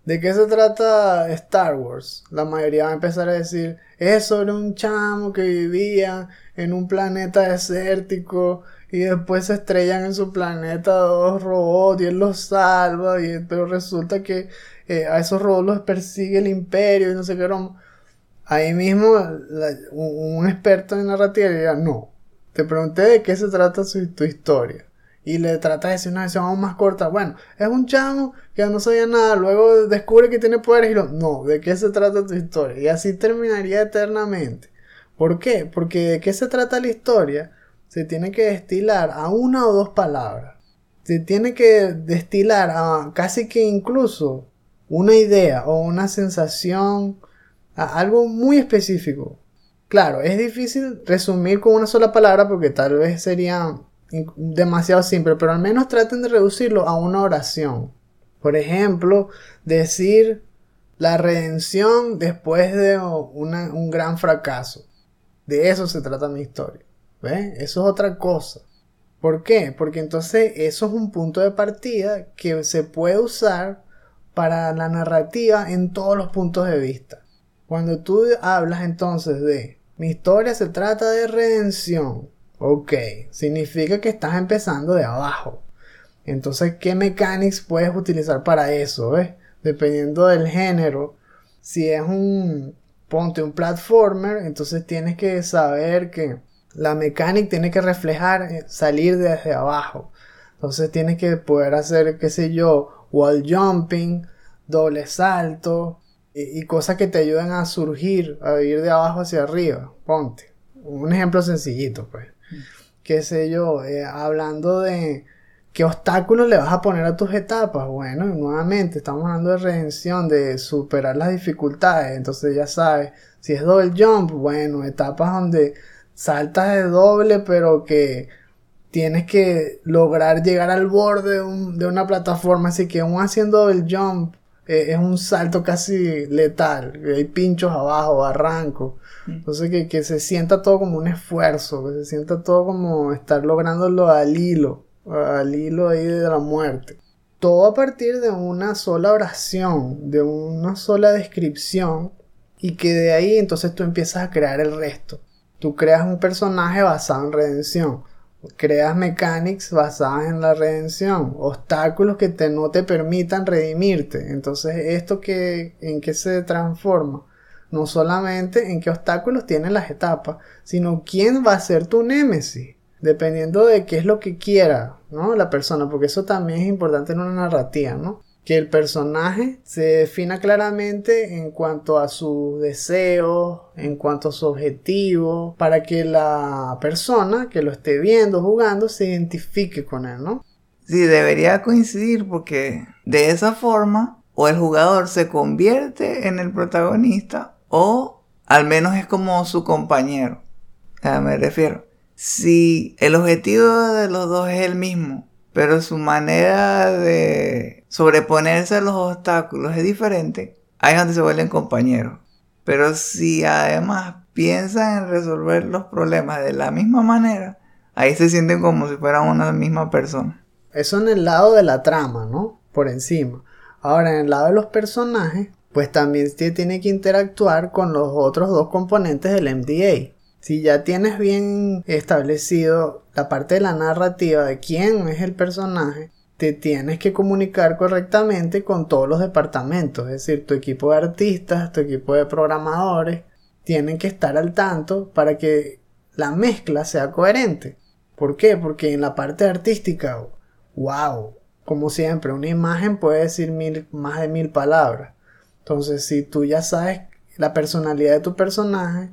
Speaker 1: ¿de qué se trata Star Wars? La mayoría va a empezar a decir, es sobre un chamo que vivía en un planeta desértico y después se estrellan en su planeta dos robots y él los salva, y, pero resulta que eh, a esos robots los persigue el imperio y no sé qué Ahí mismo un, experto en narrativa diría, no, te pregunté de qué se trata su, tu historia. Y le trata de decir una versión aún más corta. Bueno, es un chamo que no sabía nada, luego descubre que tiene poderes y lo... No, ¿de qué se trata tu historia? Y así terminaría eternamente. ¿Por qué? Porque de qué se trata la historia se tiene que destilar a una o dos palabras. Se tiene que destilar a casi que incluso una idea o una sensación, a algo muy específico. Claro, es difícil resumir con una sola palabra porque tal vez sería demasiado simple, pero al menos traten de reducirlo a una oración. Por ejemplo, decir la redención después de un gran fracaso. De eso se trata mi historia. Eso es otra cosa. ¿Por qué? Porque entonces eso es un punto de partida que se puede usar para la narrativa en todos los puntos de vista. Cuando tú hablas entonces de mi historia se trata de redención, ok, significa que estás empezando de abajo. Entonces, ¿qué mechanics puedes utilizar para eso? Dependiendo del género, si es un, ponte un platformer, entonces tienes que saber que la mecánica tiene que reflejar eh, salir desde abajo. Entonces tienes que poder hacer, qué sé yo, wall jumping, doble salto y, y cosas que te ayuden a surgir, a ir de abajo hacia arriba. Ponte. Un ejemplo sencillito, pues. Qué sé yo, eh, hablando de qué obstáculos le vas a poner a tus etapas. Bueno, nuevamente estamos hablando de redención, de superar las dificultades. Entonces ya sabes, si es doble jump, bueno, etapas donde saltas de doble, pero que tienes que lograr llegar al borde de una plataforma. Así que aún haciendo el jump eh, es un salto casi letal. Hay pinchos abajo, barrancos. Entonces que, que se sienta todo como un esfuerzo, que se sienta todo como estar lográndolo al hilo, al hilo ahí de la muerte. Todo a partir de una sola oración, de una sola descripción, y que de ahí entonces tú empiezas a crear el resto. Tú creas un personaje basado en redención. Creas mechanics basadas en la redención, obstáculos que te, no te permitan redimirte. Entonces, ¿esto que, en qué se transforma? No solamente en qué obstáculos tienen las etapas, sino quién va a ser tu némesis, dependiendo de qué es lo que quiera, ¿no? La persona, porque eso también es importante en una narrativa, ¿no? Que el personaje se defina claramente en cuanto a sus deseos, en cuanto a su objetivo, para que la persona que lo esté viendo, jugando, se identifique con él, ¿no?
Speaker 2: Sí, debería coincidir porque de esa forma o el jugador se convierte en el protagonista o al menos es como su compañero. Me refiero. Si el objetivo de los dos es el mismo, pero su manera de sobreponerse a los obstáculos es diferente, ahí es donde se vuelven compañeros. Pero si además piensan en resolver los problemas de la misma manera, ahí se sienten como si fueran una misma persona.
Speaker 1: Eso en el lado de la trama, ¿no? Por encima. Ahora, en el lado de los personajes, pues también se tiene que interactuar con los otros dos componentes del MDA. Si ya tienes bien establecido la parte de la narrativa de quién es el personaje, te tienes que comunicar correctamente con todos los departamentos, es decir, tu equipo de artistas, tu equipo de programadores, tienen que estar al tanto para que la mezcla sea coherente. ¿Por qué? Porque en la parte artística, wow, como siempre, una imagen puede decir más de mil palabras. Entonces, si tú ya sabes la personalidad de tu personaje,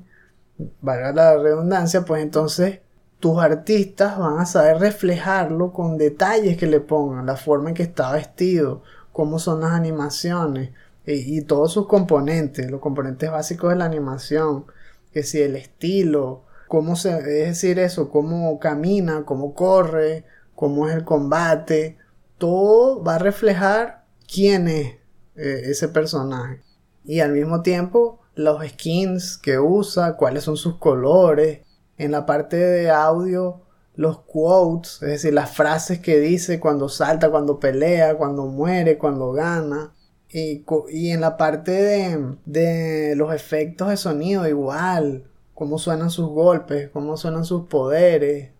Speaker 1: valga la redundancia, pues entonces tus artistas van a saber reflejarlo con detalles que le pongan, la forma en que está vestido, cómo son las animaciones y, y todos sus componentes, los componentes básicos de la animación, que si el estilo, cómo se, es decir eso, cómo camina, cómo corre, cómo es el combate, todo va a reflejar quién es eh, ese personaje. Y al mismo tiempo, los skins que usa, cuáles son sus colores. En la parte de audio, los quotes, es decir, las frases que dice cuando salta, cuando pelea, cuando muere, cuando gana. Y, y en la parte de, de los efectos de sonido, igual, cómo suenan sus golpes, cómo suenan sus poderes,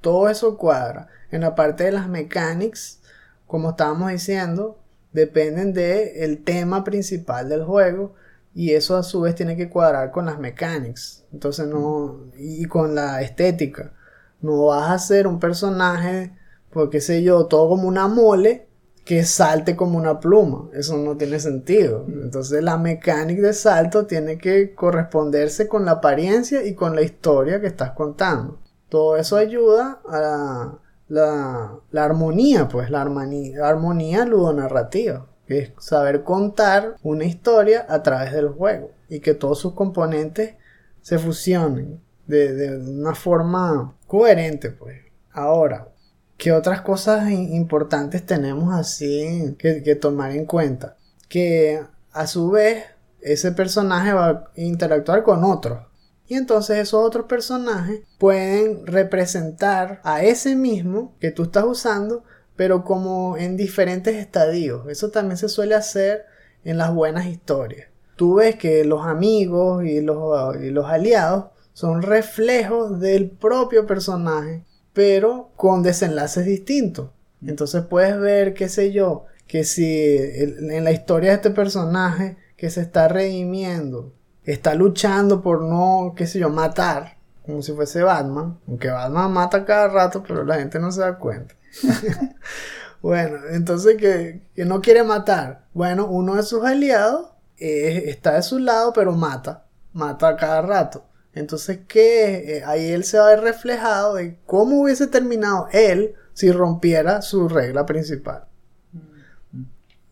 Speaker 1: todo eso cuadra. En la parte de las mechanics, como estábamos diciendo, dependen del tema principal del juego y eso a su vez tiene que cuadrar con las mechanics. Entonces no y con la estética. No vas a hacer un personaje, pues qué sé yo, todo como una mole que salte como una pluma. Eso no tiene sentido. Entonces la mecánica de salto tiene que corresponderse con la apariencia y con la historia que estás contando. Todo eso ayuda a la, la, armonía, pues la armonía, armonía ludonarrativa, que es saber contar una historia a través del juego y que todos sus componentes se fusionen de, de una forma coherente, pues. Ahora, ¿qué otras cosas importantes tenemos así que, que tomar en cuenta? Que a su vez ese personaje va a interactuar con otros. Y entonces esos otros personajes pueden representar a ese mismo que tú estás usando, pero como en diferentes estadios. Eso también se suele hacer en las buenas historias. Tú ves que los amigos y los, y los aliados son reflejos del propio personaje, pero con desenlaces distintos. Entonces puedes ver, qué sé yo, que si en la historia de este personaje que se está redimiendo, está luchando por no, qué sé yo, matar, como si fuese Batman, aunque Batman mata cada rato, pero la gente no se da cuenta. bueno, entonces que, que, no quiere matar. Bueno, uno de sus aliados eh, está de su lado, pero mata, mata cada rato. Entonces, que eh, ahí él se va a ver reflejado de cómo hubiese terminado él si rompiera su regla principal.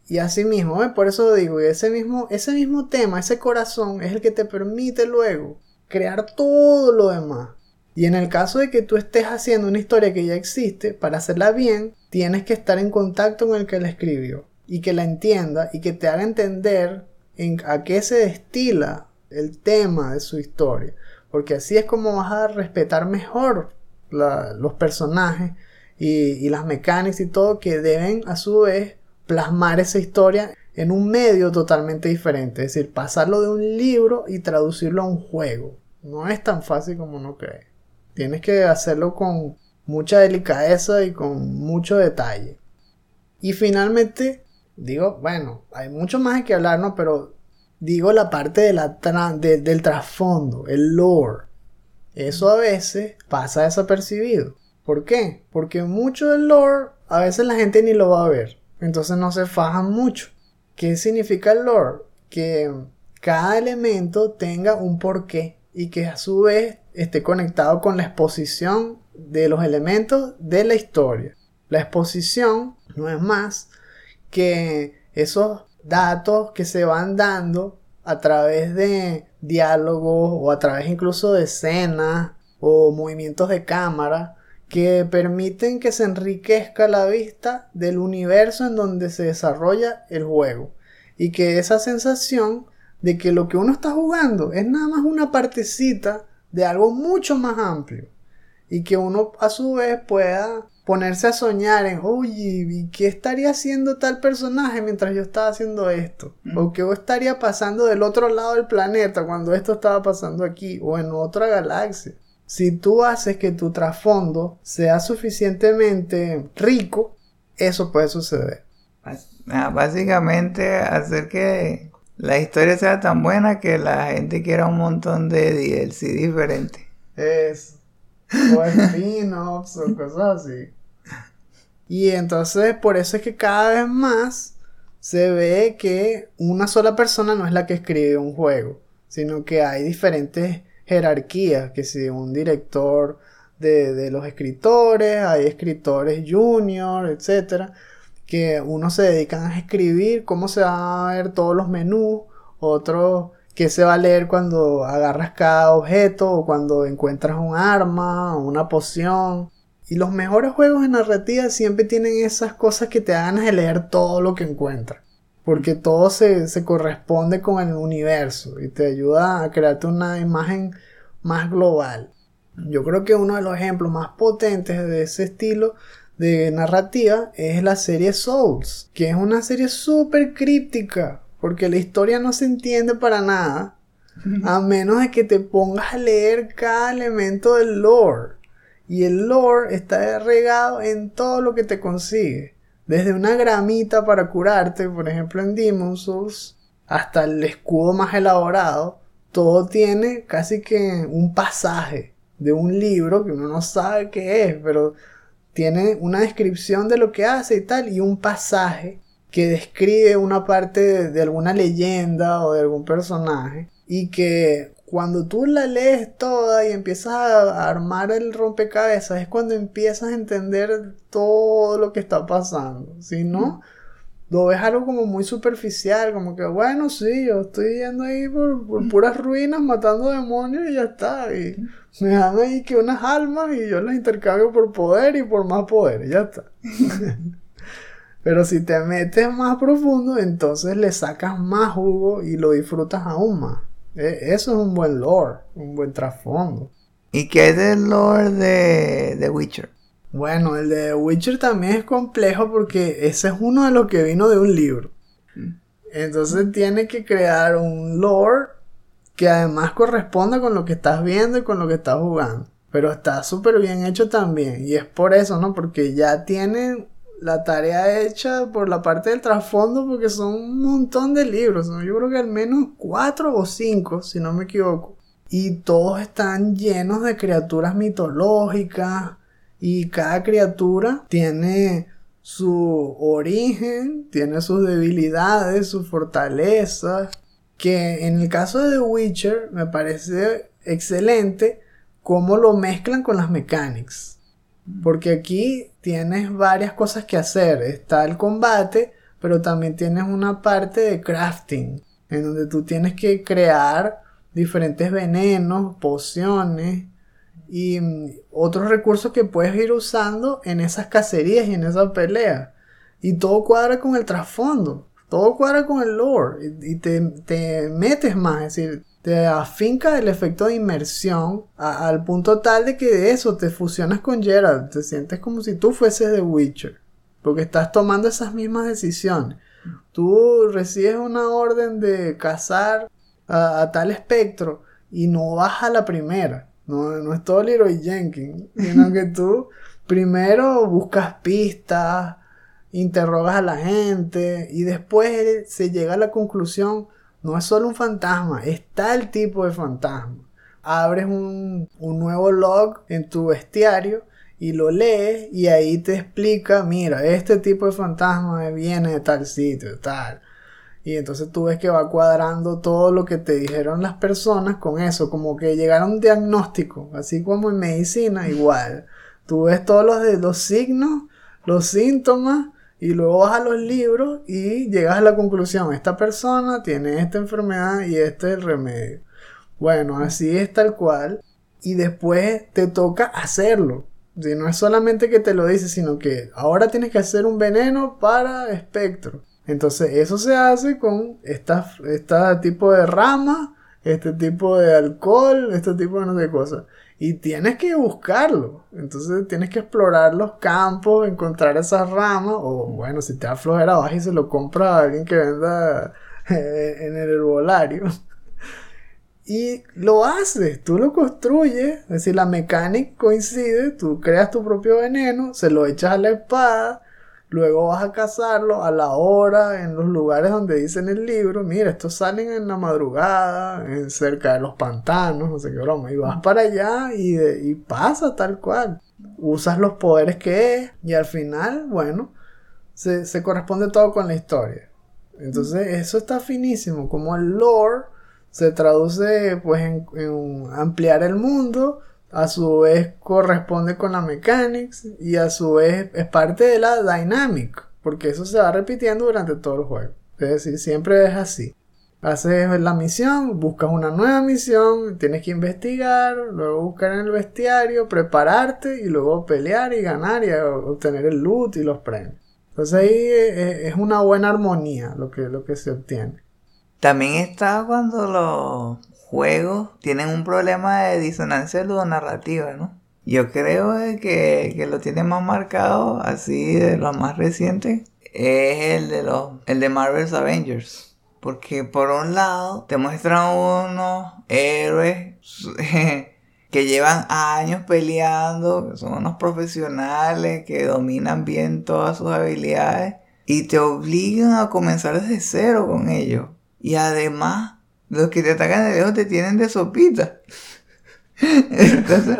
Speaker 1: Y así mismo, ¿eh? por eso digo, ese mismo, ese mismo tema, ese corazón, es el que te permite luego crear todo lo demás. Y en el caso de que tú estés haciendo una historia que ya existe, para hacerla bien, tienes que estar en contacto con el que la escribió y que la entienda y que te haga entender en, a qué se destila el tema de su historia. Porque así es como vas a respetar mejor los personajes y, y las mecánicas y todo que deben a su vez plasmar esa historia en un medio totalmente diferente. Es decir, pasarlo de un libro y traducirlo a un juego. No es tan fácil como uno cree. Tienes que hacerlo con mucha delicadeza y con mucho detalle. Y finalmente, digo, bueno, hay mucho más que hablar, ¿no? Pero digo la parte del trasfondo, el lore. Eso a veces pasa desapercibido. ¿Por qué? Porque mucho del lore a veces la gente ni lo va a ver. Entonces no se fajan mucho. ¿Qué significa el lore? Que cada elemento tenga un porqué y que a su vez esté conectado con la exposición de los elementos de la historia. La exposición no es más que esos datos que se van dando a través de diálogos o a través incluso de escenas o movimientos de cámara que permiten que se enriquezca la vista del universo en donde se desarrolla el juego y que esa sensación de que lo que uno está jugando es nada más una partecita de algo mucho más amplio y que uno a su vez pueda ponerse a soñar en, oye, ¿y qué estaría haciendo tal personaje mientras yo estaba haciendo esto? ¿O qué estaría pasando del otro lado del planeta cuando esto estaba pasando aquí? ¿O en otra galaxia? Si tú haces que tu trasfondo sea suficientemente rico, eso puede suceder.
Speaker 2: Ah, básicamente hacer que la historia sea tan buena que la gente quiera un montón de DLC diferentes.
Speaker 1: Eso. O spin-offs o cosas así. Y entonces por eso es que cada vez más se ve que una sola persona no es la que escribe un juego, sino que hay diferentes jerarquías, que si un director de, los escritores, hay escritores junior, etcétera, que unos se dedican a escribir cómo se van a ver todos los menús, otros que se va a leer cuando agarras cada objeto o cuando encuentras un arma una poción. Y los mejores juegos de narrativa siempre tienen esas cosas que te hagan de leer todo lo que encuentras porque todo se, corresponde con el universo y te ayuda a crearte una imagen más global. Yo creo que uno de los ejemplos más potentes de ese estilo de narrativa es la serie Souls, que es una serie súper críptica, porque la historia no se entiende para nada, a menos de que te pongas a leer cada elemento del lore. Y el lore está regado en todo lo que te consigue. Desde una gramita para curarte, por ejemplo en Demon's Souls, hasta el escudo más elaborado, todo tiene casi que un pasaje de un libro que uno no sabe qué es, pero tiene una descripción de lo que hace y tal, y un pasaje que describe una parte de, de alguna leyenda o de algún personaje, y que cuando tú la lees toda y empiezas a armar el rompecabezas, es cuando empiezas a entender todo lo que está pasando. Si no, lo ves algo como muy superficial, como que, bueno, sí, yo estoy yendo ahí por, puras ruinas matando demonios y ya está. Y me dan ahí que unas almas y yo las intercambio por poder y por más poder, y ya está. Pero si te metes más profundo, entonces le sacas más jugo y lo disfrutas aún más. E, eso es un buen lore, un buen trasfondo.
Speaker 2: ¿Y qué es el lore de The Witcher?
Speaker 1: Bueno, el de The Witcher también es complejo porque ese es uno de los que vino de un libro. Mm. Entonces tiene que crear un lore que además corresponda con lo que estás viendo y con lo que estás jugando. Pero está súper bien hecho también. Y es por eso, ¿no? Porque ya tienen la tarea hecha por la parte del trasfondo porque son un montón de libros. Yo creo que al menos cuatro o cinco, si no me equivoco. y todos están llenos de criaturas mitológicas y cada criatura tiene su origen, tiene sus debilidades, sus fortalezas, que en el caso de The Witcher me parece excelente cómo lo mezclan con las mechanics. Porque aquí tienes varias cosas que hacer. Está el combate, pero también tienes una parte de crafting, en donde tú tienes que crear diferentes venenos, pociones y mm, otros recursos que puedes ir usando en esas cacerías y en esas peleas. Y todo cuadra con el trasfondo, todo cuadra con el lore y, te, te, metes más, es decir, te afinca el efecto de inmersión al punto tal de que eso te fusionas con Gerald, te sientes como si tú fueses The Witcher, porque estás tomando esas mismas decisiones. Tú recibes una orden de cazar a, tal espectro y no vas a la primera. No, no es todo Leroy Jenkins, sino que tú primero buscas pistas, interrogas a la gente y después se llega a la conclusión, no es solo un fantasma, es tal tipo de fantasma. Abres un, un nuevo log en tu bestiario y lo lees y ahí te explica, mira, este tipo de fantasma viene de tal sitio, tal. Y entonces tú ves que va cuadrando todo lo que te dijeron las personas con eso, como que llegaron a un diagnóstico, así como en medicina, igual. Tú ves todos los, los signos, los síntomas, y luego vas a los libros y llegas a la conclusión, esta persona tiene esta enfermedad y este es el remedio. Bueno, así es tal cual. Y después te toca hacerlo. Si no es solamente que te lo dice, sino que ahora tienes que hacer un veneno para espectro. Entonces eso se hace con este tipo de rama, este tipo de alcohol, este tipo de cosas. Y tienes que buscarlo. Entonces tienes que explorar los campos, encontrar esas ramas. O bueno, si te da flojera, vas y se lo compra a alguien que venda eh, en el herbolario. Y lo haces, tú lo construyes. Es decir, la mecánica coincide. Tú creas tu propio veneno, se lo echas a la espada Luego vas a cazarlo a la hora, en los lugares donde dicen el libro, mira, estos salen en la madrugada, en cerca de los pantanos, no sé qué broma, y vas para allá y, y pasa tal cual. Usas los poderes que es y al final, bueno, se, se corresponde todo con la historia. Entonces eso está finísimo, como el lore se traduce pues en, en ampliar el mundo, a su vez corresponde con la mechanics y a su vez es parte de la dynamic, porque eso se va repitiendo durante todo el juego. Es decir, siempre es así. Haces la misión, buscas una nueva misión, tienes que investigar, luego buscar en el bestiario, prepararte y luego pelear y ganar y obtener el loot y los premios. Entonces ahí es una buena armonía lo que, lo que se obtiene.
Speaker 2: También está cuando los juegos tienen un problema de disonancia ludonarrativa, ¿no? Yo creo que, que lo tiene más marcado, así de lo más reciente, es el de los el de Marvel's Avengers. Porque por un lado te muestran unos héroes que llevan años peleando, que son unos profesionales, que dominan bien todas sus habilidades y te obligan a comenzar desde cero con ellos. Y además los que te atacan de lejos te tienen de sopita. Entonces,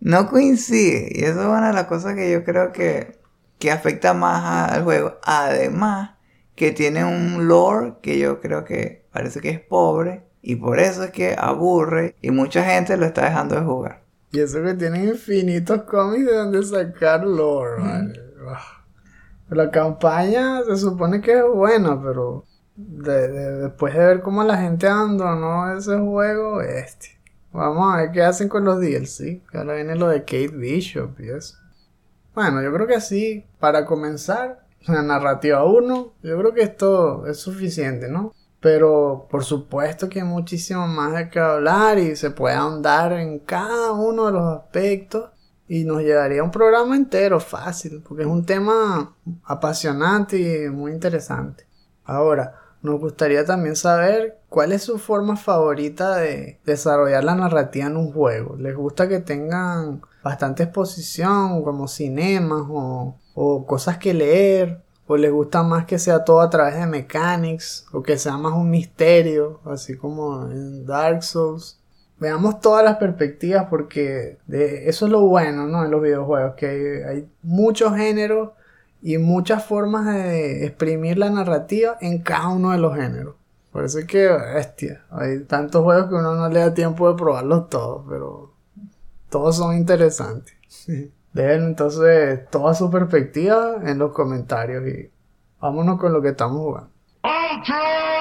Speaker 2: no coincide. Y eso es una de las cosas que yo creo que, que afecta más al juego. Además, que tiene un lore que yo creo que parece que es pobre. Y por eso es que aburre. Y mucha gente lo está dejando de jugar.
Speaker 1: Y eso que tienen infinitos cómics de donde sacar lore, La campaña se supone que es buena, pero de, después de ver cómo la gente no ese juego, este. Vamos a ver qué hacen con los DLC. Que ahora viene lo de Kate Bishop y eso. Bueno, yo creo que sí, para comenzar, la narrativa 1, yo creo que esto es suficiente, ¿no? Pero por supuesto que hay muchísimo más de que hablar y se puede ahondar en cada uno de los aspectos y nos llevaría un programa entero fácil, porque es un tema apasionante y muy interesante. Ahora, nos gustaría también saber cuál es su forma favorita de desarrollar la narrativa en un juego. ¿Les gusta que tengan bastante exposición, como cinemas o, cosas que leer? ¿O les gusta más que sea todo a través de mechanics? ¿O que sea más un misterio, así como en Dark Souls? veamos todas las perspectivas porque de, eso es lo bueno, ¿no? En los videojuegos, que hay, hay muchos géneros y muchas formas de exprimir la narrativa en cada uno de los géneros. Por eso es que, bestia, hay tantos juegos que uno no le da tiempo de probarlos todos, pero todos son interesantes. Dejen entonces toda su perspectiva en los comentarios y vámonos con lo que estamos jugando.
Speaker 4: Ultra!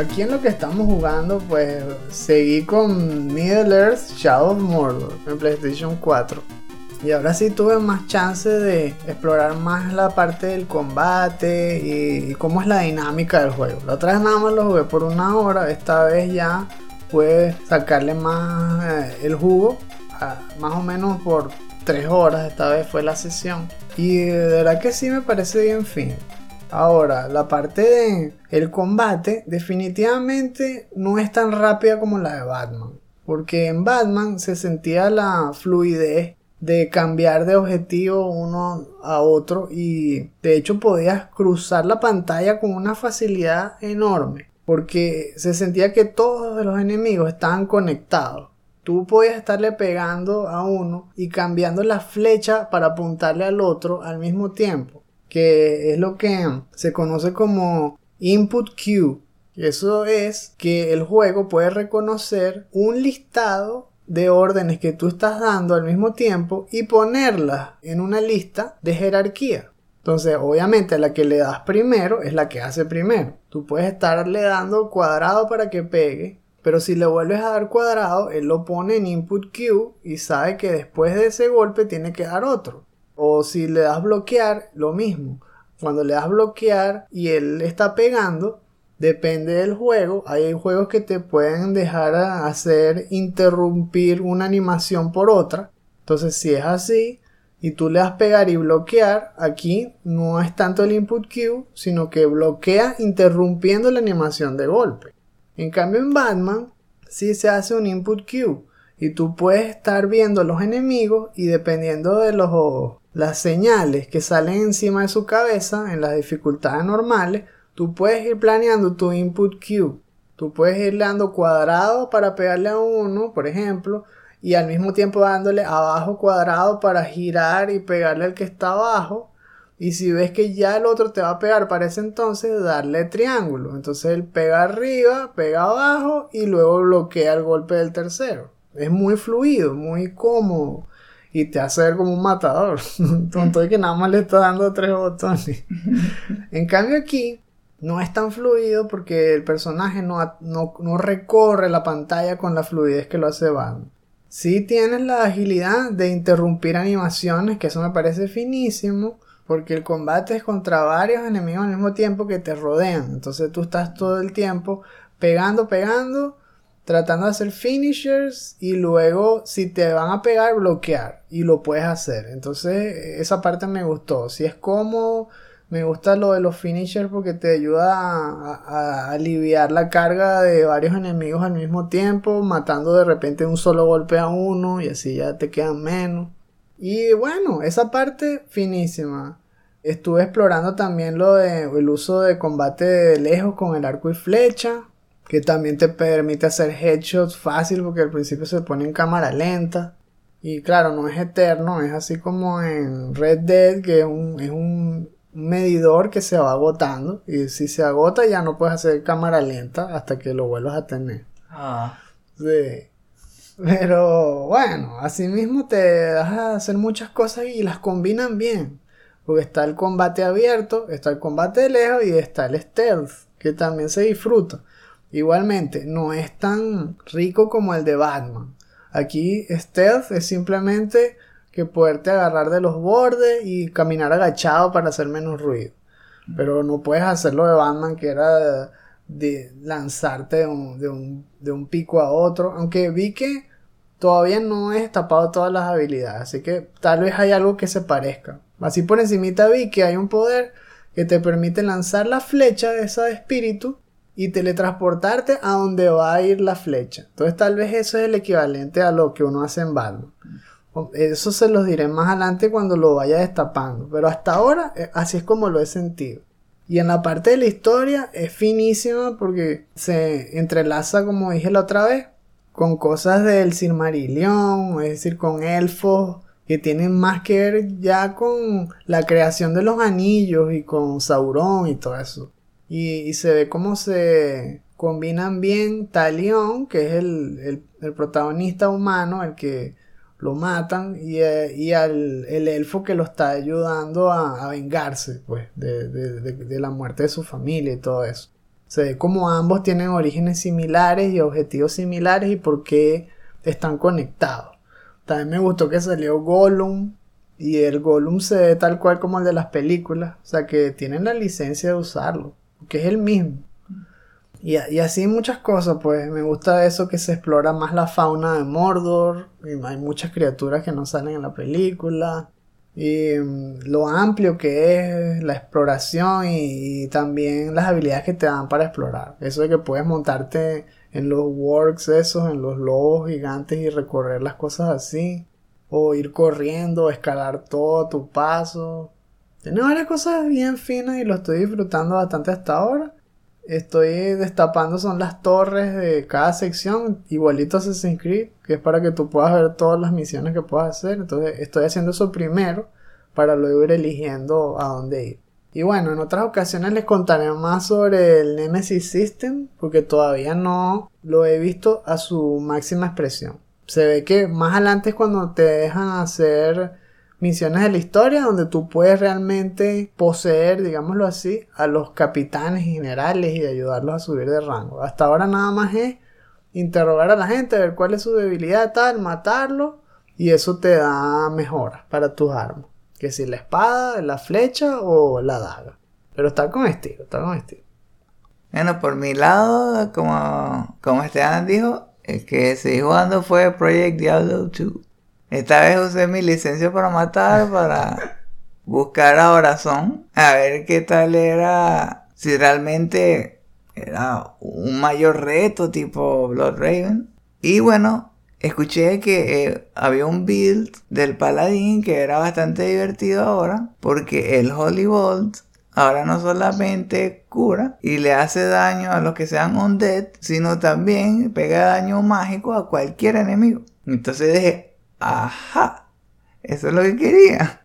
Speaker 1: Aquí en lo que estamos jugando, pues seguí con Middle Earth Shadow of Mordor en PlayStation 4. Y ahora sí tuve más chance de explorar más la parte del combate y, y cómo es la dinámica del juego. La otra vez nada más lo jugué por una hora, esta vez ya pude sacarle más eh, el jugo, a- más o menos por tres horas, esta vez fue la sesión. Y de verdad que sí me parece bien fin. Ahora, la parte de el combate definitivamente no es tan rápida como la de Batman. Porque en Batman se sentía la fluidez de cambiar de objetivo uno a otro y de hecho podías cruzar la pantalla con una facilidad enorme porque se sentía que todos los enemigos estaban conectados. Tú podías estarle pegando a uno y cambiando la flecha para apuntarle al otro al mismo tiempo, que es lo que se conoce como input queue. Eso es que el juego puede reconocer un listado de órdenes que tú estás dando al mismo tiempo y ponerlas en una lista de jerarquía. Entonces, obviamente, la que le das primero es la que hace primero. Tú puedes estarle dando cuadrado para que pegue, pero si le vuelves a dar cuadrado, él lo pone en input queue y sabe que después de ese golpe tiene que dar otro. O si le das bloquear, lo mismo. Cuando le das bloquear y él está pegando, depende del juego. Hay juegos que te pueden dejar hacer interrumpir una animación por otra. Entonces, si es así y tú le das pegar y bloquear, aquí no es tanto el input queue, sino que bloquea interrumpiendo la animación de golpe. En cambio, en Batman, sí se hace un input queue. Y tú puedes estar viendo los enemigos y dependiendo de los, las señales que salen encima de su cabeza en las dificultades normales, tú puedes ir planeando tu input queue. Tú puedes irle dando cuadrado para pegarle a uno, por ejemplo, y al mismo tiempo dándole abajo cuadrado para girar y pegarle al que está abajo. Y si ves que ya el otro te va a pegar para ese entonces, darle triángulo. Entonces él pega arriba, pega abajo y luego bloquea el golpe del tercero. Es muy fluido, muy cómodo. Y te hace ver como un matador. Tonto de que nada más le está dando tres botones. en cambio aquí no es tan fluido porque el personaje no, no, no recorre la pantalla con la fluidez que lo hace Batman. Sí tienes la agilidad de interrumpir animaciones, que eso me parece finísimo, porque el combate es contra varios enemigos al mismo tiempo que te rodean. Entonces tú estás todo el tiempo pegando, pegando, tratando de hacer finishers y luego si te van a pegar, bloquear. Y lo puedes hacer. Entonces esa parte me gustó. Si es cómodo, me gusta lo de los finishers porque te ayuda a, a, a, aliviar la carga de varios enemigos al mismo tiempo, matando de repente un solo golpe a uno y así ya te quedan menos. Y bueno, esa parte finísima. Estuve explorando también lo de el uso de combate de lejos con el arco y flecha, que también te permite hacer headshots fácil porque al principio se pone en cámara lenta. Y claro, no es eterno, es así como en Red Dead, que es un, es un medidor que se va agotando. Y si se agota ya no puedes hacer cámara lenta hasta que lo vuelvas a tener.
Speaker 2: Ah,
Speaker 1: Sí. Pero bueno, así mismo te deja hacer muchas cosas y las combinan bien. Porque está el combate abierto, está el combate de lejos y está el stealth, que también se disfruta. Igualmente, no es tan rico como el de Batman. Aquí stealth es simplemente que poderte agarrar de los bordes y caminar agachado para hacer menos ruido. Pero no puedes hacerlo de Batman que era de lanzarte de un, de un, pico a otro. Aunque vi que todavía no he tapado todas las habilidades. Así que tal vez hay algo que se parezca. Así por encimita vi que hay un poder que te permite lanzar la flecha de esa espíritu y teletransportarte a donde va a ir la flecha. Entonces tal vez eso es el equivalente a lo que uno hace en Batman. Eso se los diré más adelante cuando lo vaya destapando. Pero hasta ahora eh, así es como lo he sentido. Y en la parte de la historia es finísima porque se entrelaza, como dije la otra vez, con cosas del Silmarillion, es decir, con elfos que tienen más que ver ya con la creación de los anillos y con Sauron y todo eso. Y, se ve cómo se combinan bien Talion, que es el, el protagonista humano, el que lo matan y, eh, al, el elfo que lo está ayudando a, vengarse pues de, la muerte de su familia y todo eso. Se ve como ambos tienen orígenes similares y objetivos similares y por qué están conectados. También me gustó que salió Gollum y el Gollum se ve tal cual como el de las películas, o sea que tienen la licencia de usarlo, que es el mismo. Y, así muchas cosas, pues me gusta eso que se explora más la fauna de Mordor, y hay muchas criaturas que no salen en la película, y mm, lo amplio que es la exploración y, también las habilidades que te dan para explorar. Eso de que puedes montarte en los works esos, en los lobos gigantes y recorrer las cosas así, o ir corriendo, escalar todo a tu paso. Tiene varias cosas bien finas y lo estoy disfrutando bastante hasta ahora estoy destapando son las torres de cada sección, igualito a Assassin's Creed, que es para que tú puedas ver todas las misiones que puedas hacer. Entonces estoy haciendo eso primero para luego ir eligiendo a dónde ir. Y bueno, en otras ocasiones les contaré más sobre el Nemesis System, porque todavía no lo he visto a su máxima expresión. Se ve que más adelante es cuando te dejan hacer misiones de la historia donde tú puedes realmente poseer, digámoslo así, a los capitanes generales y ayudarlos a subir de rango. Hasta ahora nada más es interrogar a la gente, ver cuál es su debilidad, tal, matarlo y eso te da mejora para tus armas. Que si la espada, la flecha o la daga. Pero está con estilo, está con estilo.
Speaker 2: Bueno, por mi lado, como, como Esteban dijo, el que seguí jugando fue Project Diablo 2. Esta vez usé mi licencia para matar para buscar a Horazón. A ver qué tal era. Si realmente era un mayor reto tipo Blood Raven. Y bueno, escuché que eh, había un build del paladín que era bastante divertido ahora. Porque el Holy Bolt ahora no solamente cura y le hace daño a los que sean undead, sino también pega daño mágico a cualquier enemigo. Entonces dije, Ajá, eso es lo que quería.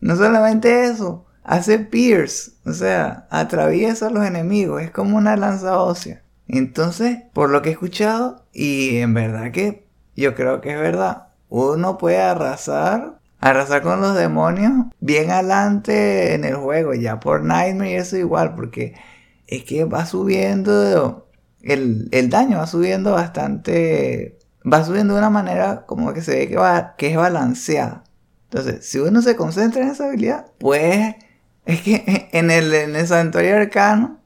Speaker 2: No solamente eso, hace pierce, o sea, atraviesa a los enemigos, es como una lanza ósea. Entonces, por lo que he escuchado, y en verdad que yo creo que es verdad, uno puede arrasar, arrasar con los demonios bien adelante en el juego, ya por Nightmare eso igual, porque es que va subiendo, el, el daño va subiendo bastante va subiendo de una manera como que se ve que, va, que es balanceada. Entonces, si uno se concentra en esa habilidad, pues es que en el, en el santuario arcano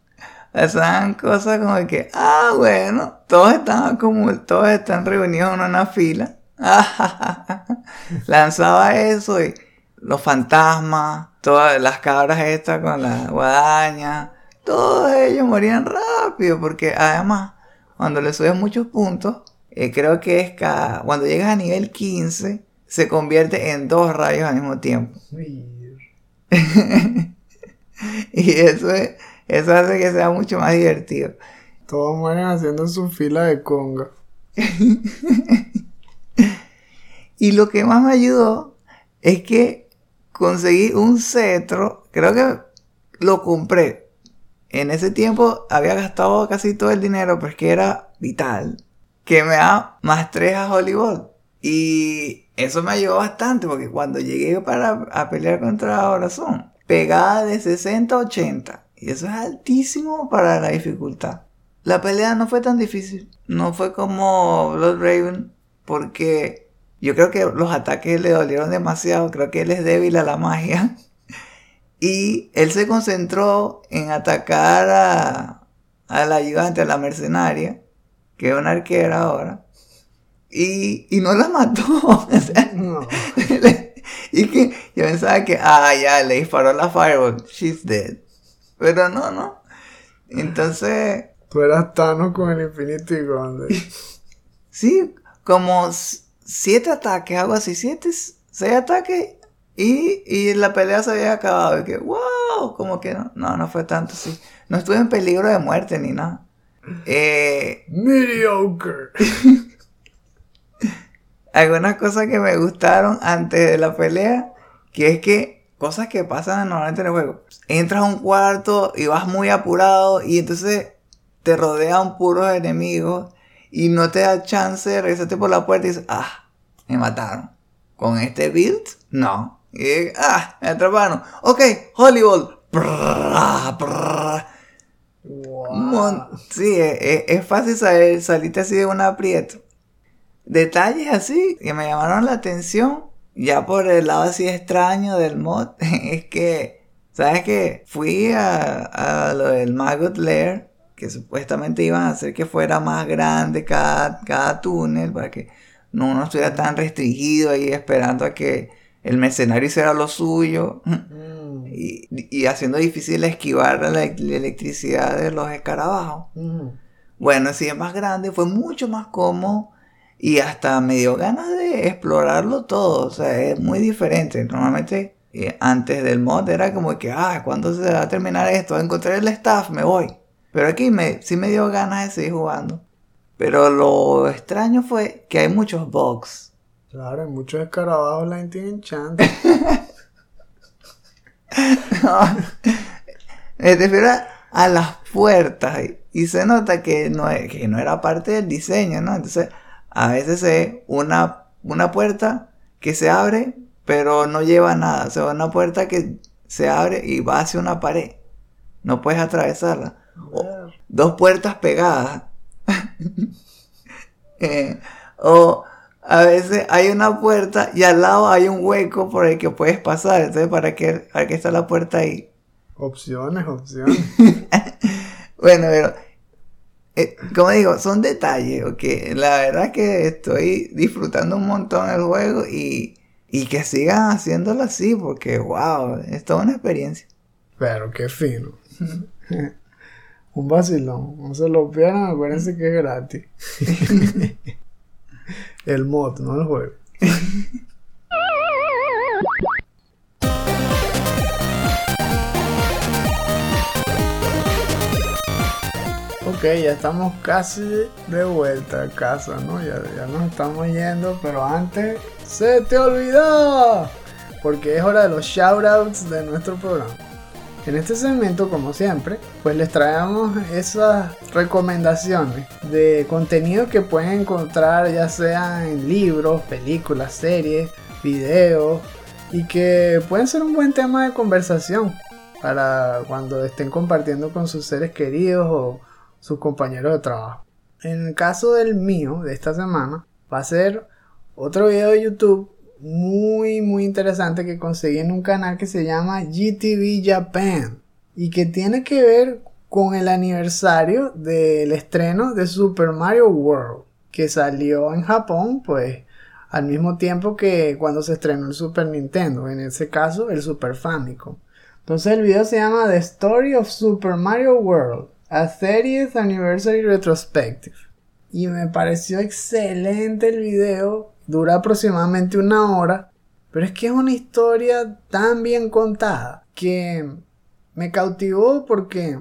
Speaker 2: pasan cosas como que, ah, bueno, todos están como, todos están reunidos en una fila. Lanzaba eso y los fantasmas, todas las cabras estas con la guadaña, todos ellos morían rápido porque además, cuando le subes muchos puntos, eh, creo que es cada, cuando llegas a nivel 15, se convierte en dos rayos al mismo tiempo. y eso, eso hace que sea mucho más divertido.
Speaker 1: Todos mueren haciendo su fila de conga.
Speaker 2: y lo que más me ayudó es que conseguí un cetro, creo que lo compré. En ese tiempo había gastado casi todo el dinero, pero es que era vital que me da más 3 a Hollywood. Y eso me ayudó bastante porque cuando llegué para a pelear contra Horazón, pegada de 60 a 80. Y eso es altísimo para la dificultad. La pelea no fue tan difícil. No fue como Blood Raven. Porque yo creo que los ataques le dolieron demasiado. Creo que él es débil a la magia. Y él se concentró en atacar a, a la ayudante, a la mercenaria que es una arquera ahora, y, y no la mató. y que yo pensaba que, ah, ya, le disparó la fireball, she's dead. Pero no, no. Entonces...
Speaker 1: Tú eras Thanos con el Infinity Gauntlet.
Speaker 2: sí, como siete ataques, algo así, siete, seis ataques y, y la pelea se había acabado. Y que, wow, como que no, no, no fue tanto así. No estuve en peligro de muerte ni nada. Eh,
Speaker 1: Mediocre.
Speaker 2: algunas cosas que me gustaron antes de la pelea, que es que cosas que pasan normalmente en el juego. Entras a un cuarto y vas muy apurado y entonces te rodean puros enemigos y no te da chance de regresarte por la puerta y dices, ah, me mataron. Con este build, no. Y, ah, me atraparon. Ok, Hollywood. Brrr, brrr. Sí, es, es- es fácil salir, salirte así de un aprieto. Detalles así que me llamaron la atención, ya por el lado así extraño del mod, es que, ¿sabes qué? Fui a, a lo del Maggot Lair, que supuestamente iban a hacer que fuera más grande cada, cada túnel, para que no uno estuviera tan restringido ahí esperando a que el mercenario hiciera lo suyo.
Speaker 1: Mm,
Speaker 2: Y, y haciendo difícil esquivar la, la electricidad de los escarabajos.
Speaker 1: mm.
Speaker 2: Bueno, si es más grande, fue mucho más cómodo y hasta me dio ganas de explorarlo todo. O sea, es muy diferente. Normalmente, eh, antes del mod era como que, ah, ¿cuándo se va a terminar esto? Encontré el staff, me voy. Pero aquí me, sí me dio ganas de seguir jugando. Pero lo extraño fue que hay muchos bugs.
Speaker 1: Claro, hay muchos escarabajos la gente
Speaker 2: Me refiero a, las puertas y, se nota que no, que no era parte del diseño, ¿no? Entonces, a veces es una, una puerta que se abre, pero no lleva nada. O sea, una puerta que se abre y va hacia una pared. No puedes atravesarla. O- dos puertas pegadas. Eh, o a veces hay una puerta y al lado hay un hueco por el que puedes pasar. Entonces, ¿para qué, para qué está la puerta ahí?
Speaker 1: Opciones, opciones.
Speaker 2: Bueno, pero eh, como digo, son detalles, ok. La verdad que estoy disfrutando un montón el juego y, y que sigan haciéndolo así porque, wow, es toda una experiencia.
Speaker 1: Pero qué fino. Un vacilón. No se lo pierdan, acuérdense que es gratis. el mod, no el juego. Ok, ya estamos casi de vuelta a casa, ¿no? Ya, ya nos estamos yendo, pero antes se te olvidó. Porque es hora de los shoutouts de nuestro programa. En este segmento, como siempre, pues les traemos esas recomendaciones de contenido que pueden encontrar ya sea en libros, películas, series, videos y que pueden ser un buen tema de conversación para cuando estén compartiendo con sus seres queridos o sus compañeros de trabajo. En el caso del mío, de esta semana, va a ser otro video de YouTube muy muy interesante que conseguí en un canal que se llama GTV Japan y que tiene que ver con el aniversario del estreno de Super Mario World que salió en Japón pues al mismo tiempo que cuando se estrenó el Super Nintendo en ese caso el Super Famicom entonces el video se llama The Story of Super Mario World a 30th Anniversary Retrospective y me pareció excelente el video. Dura aproximadamente una hora. Pero es que es una historia tan bien contada que me cautivó porque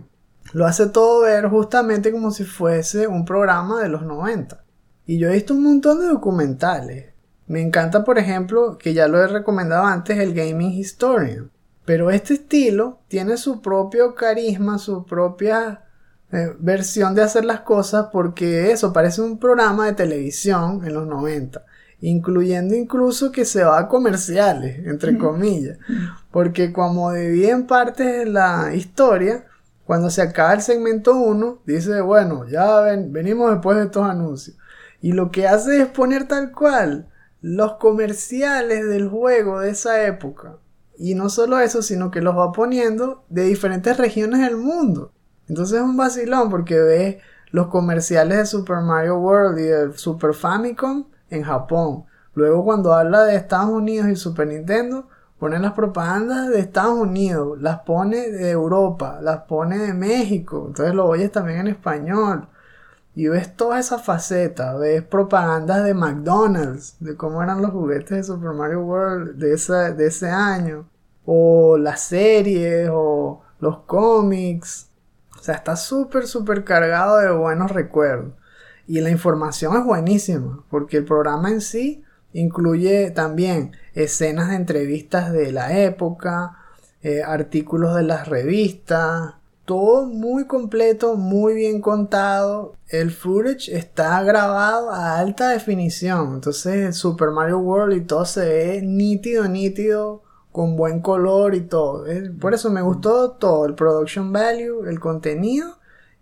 Speaker 1: lo hace todo ver justamente como si fuese un programa de los 90. Y yo he visto un montón de documentales. Me encanta, por ejemplo, que ya lo he recomendado antes, el Gaming Historian. Pero este estilo tiene su propio carisma, su propia eh, versión de hacer las cosas porque eso parece un programa de televisión en los 90 incluyendo incluso que se va a comerciales entre comillas. Porque como divide en partes la historia cuando se acaba el segmento 1 dice bueno ya ven, venimos después de estos anuncios. Y lo que hace es poner tal cual los comerciales del juego de esa época. Y no solo eso sino que los va poniendo de diferentes regiones del mundo. Entonces es un vacilón porque ves los comerciales de Super Mario World y de Super Famicom en Japón. Luego cuando habla de Estados Unidos y Super Nintendo, pone las propagandas de Estados Unidos, las pone de Europa, las pone de México. Entonces lo oyes también en español. y ves toda esa faceta, ves propagandas de McDonald's, de cómo eran los juguetes de Super Mario World de, esa, de ese año, o las series, o los cómics. O sea, está súper, súper cargado de buenos recuerdos. Y la información es buenísima, porque el programa en sí incluye también escenas de entrevistas de la época, eh, artículos de las revistas, todo muy completo, muy bien contado. El footage está grabado a alta definición. Entonces Super Mario World y todo se ve nítido, nítido, con buen color y todo. Por eso me gustó todo, el production value, el contenido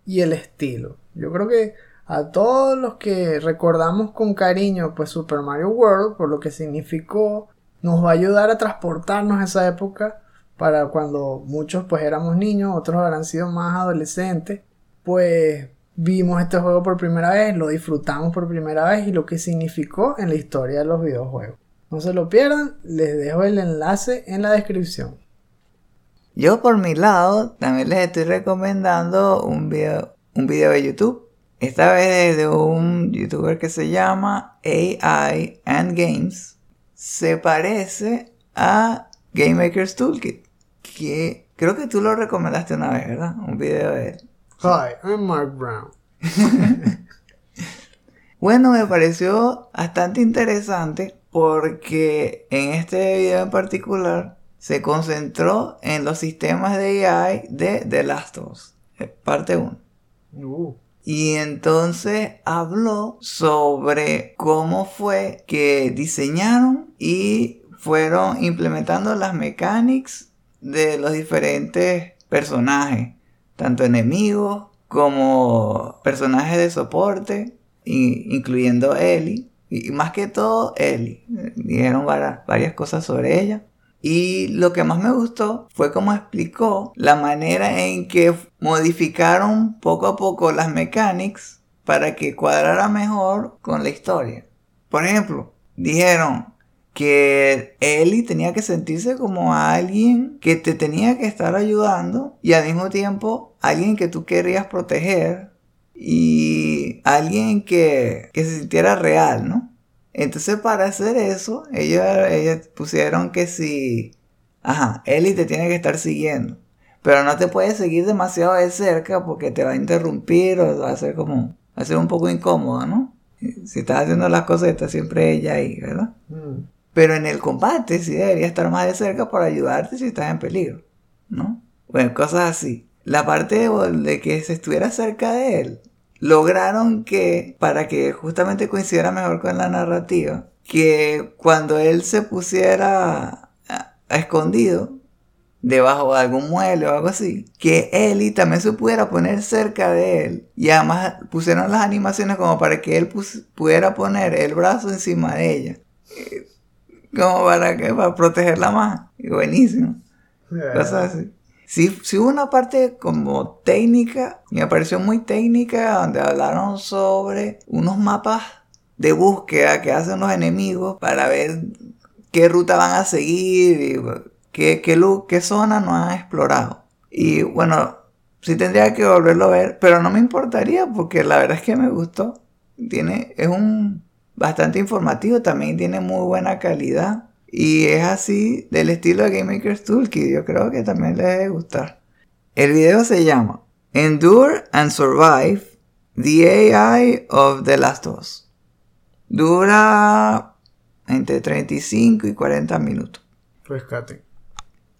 Speaker 1: y el estilo. Yo creo que a todos los que recordamos con cariño pues Super Mario World por lo que significó, nos va a ayudar a transportarnos a esa época para cuando muchos pues éramos niños, otros habrán sido más adolescentes, pues vimos este juego por primera vez, lo disfrutamos por primera vez y lo que significó en la historia de los videojuegos. No se lo pierdan, les dejo el enlace en la descripción.
Speaker 2: Yo por mi lado también les estoy recomendando un video, un video de YouTube. Esta vez de un youtuber que se llama AI and Games. Se parece a Game Maker's Toolkit que creo que tú lo recomendaste una vez, ¿verdad? Un video de él.
Speaker 1: Hi, I'm Mark Brown.
Speaker 2: bueno, me pareció bastante interesante porque en este video en particular se concentró en los sistemas de AI de The Last of Us, eh, parte 1. Uh. Y entonces habló sobre cómo fue que diseñaron y fueron implementando las mechanics de los diferentes personajes, tanto enemigos como personajes de soporte, incluyendo Ellie, y más que todo Ellie. Dijeron varias, cosas sobre ella. Y lo que más me gustó fue cómo explicó la manera en que modificaron poco a poco las mechanics para que cuadrara mejor con la historia. Por ejemplo, dijeron, que Ellie tenía que sentirse como alguien que te tenía que estar ayudando y al mismo tiempo alguien que tú querías proteger y alguien que, que se sintiera real, ¿no? Entonces para hacer eso, ellos, ellos pusieron que si, ajá, Ellie te tiene que estar siguiendo, pero no te puede seguir demasiado de cerca porque te va a interrumpir o va a ser como, va a ser un poco incómodo, ¿no? Si estás haciendo las cosas, está siempre ella ahí, ¿verdad? Mm. Pero en el combate sí debería estar más de cerca para ayudarte si estás en peligro, ¿no? Bueno, cosas así. La parte de, que se estuviera cerca de él, lograron que, para que justamente coincidiera mejor con la narrativa, que cuando él se pusiera a, escondido, debajo de algún mueble o algo así, que Ellie también se pudiera poner cerca de él. Y además pusieron las animaciones como para que él pudiera poner el brazo encima de ella. Eh, como para que para protegerla más. Y buenísimo. Cosas así. Sí, sí hubo una parte como técnica, me pareció muy técnica, donde hablaron sobre unos mapas de búsqueda que hacen los enemigos para ver qué ruta van a seguir y qué, qué, qué zona no han explorado. Y bueno, sí tendría que volverlo a ver, pero no me importaría porque la verdad es que me gustó. Tiene, es un bastante informativo, también tiene muy buena calidad. Y es así del estilo de Game Maker's Toolkit, yo creo que también les debe gustar. El video se llama Endure and Survive the AI of The Last of Us. Dura entre 35 y 40 minutos.
Speaker 1: Rescate.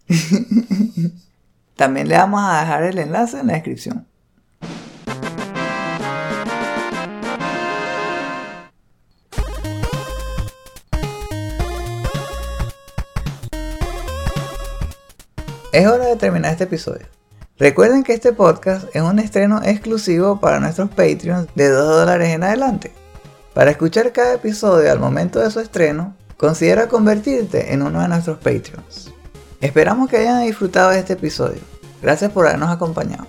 Speaker 2: también le vamos a dejar el enlace en la descripción. Es hora de terminar este episodio. Recuerden que este podcast es un estreno exclusivo para nuestros Patreons de 2 dólares en adelante. Para escuchar cada episodio al momento de su estreno, considera convertirte en uno de nuestros Patreons. Esperamos que hayan disfrutado de este episodio. Gracias por habernos acompañado.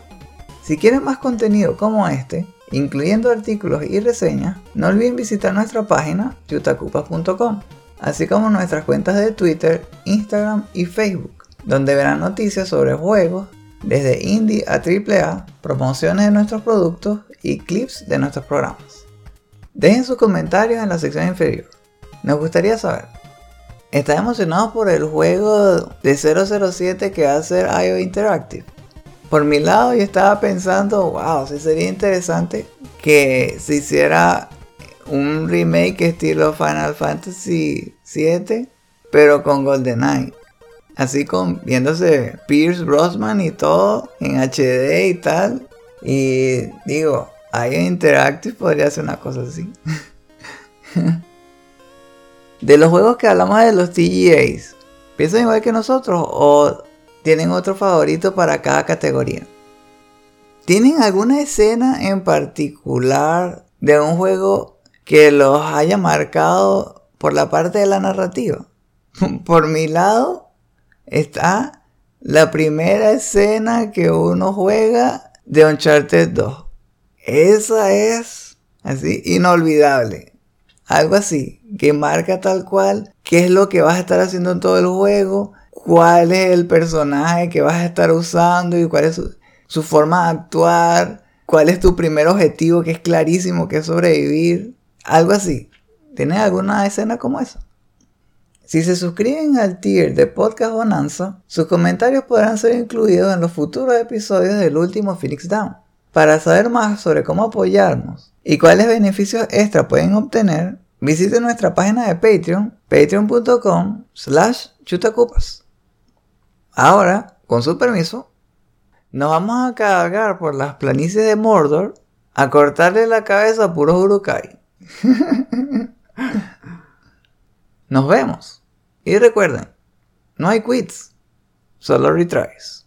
Speaker 2: Si quieren más contenido como este, incluyendo artículos y reseñas, no olviden visitar nuestra página yutacupas.com, así como nuestras cuentas de Twitter, Instagram y Facebook donde verán noticias sobre juegos, desde indie a AAA, promociones de nuestros productos y clips de nuestros programas. Dejen sus comentarios en la sección inferior. Nos gustaría saber, ¿están emocionados por el juego de 007 que va a ser IO Interactive? Por mi lado yo estaba pensando, wow, sí sería interesante que se hiciera un remake estilo Final Fantasy VII, pero con GoldenEye. Así con viéndose Pierce Brosnan y todo en HD y tal. Y digo, ahí Interactive podría ser una cosa así. de los juegos que hablamos de los TGAs, ¿piensan igual que nosotros o tienen otro favorito para cada categoría? ¿Tienen alguna escena en particular de un juego que los haya marcado por la parte de la narrativa? por mi lado, está la primera escena que uno juega de Uncharted 2. Esa es así inolvidable. Algo así, que marca tal cual qué es lo que vas a estar haciendo en todo el juego, cuál es el personaje que vas a estar usando y cuál es su, forma de actuar, cuál es tu primer objetivo que es clarísimo que es sobrevivir. Algo así. ¿Tienes alguna escena como esa? Si se suscriben al tier de Podcast Bonanza, sus comentarios podrán ser incluidos en los futuros episodios del último Phoenix Down. Para saber más sobre cómo apoyarnos y cuáles beneficios extra pueden obtener, visiten nuestra página de Patreon, patreon.com slash chutacupas. Ahora, con su permiso, nos vamos a cargar por las planicies de Mordor a cortarle la cabeza a puros Urukai. Nos vemos. Y recuerden, no hay quits, solo retries.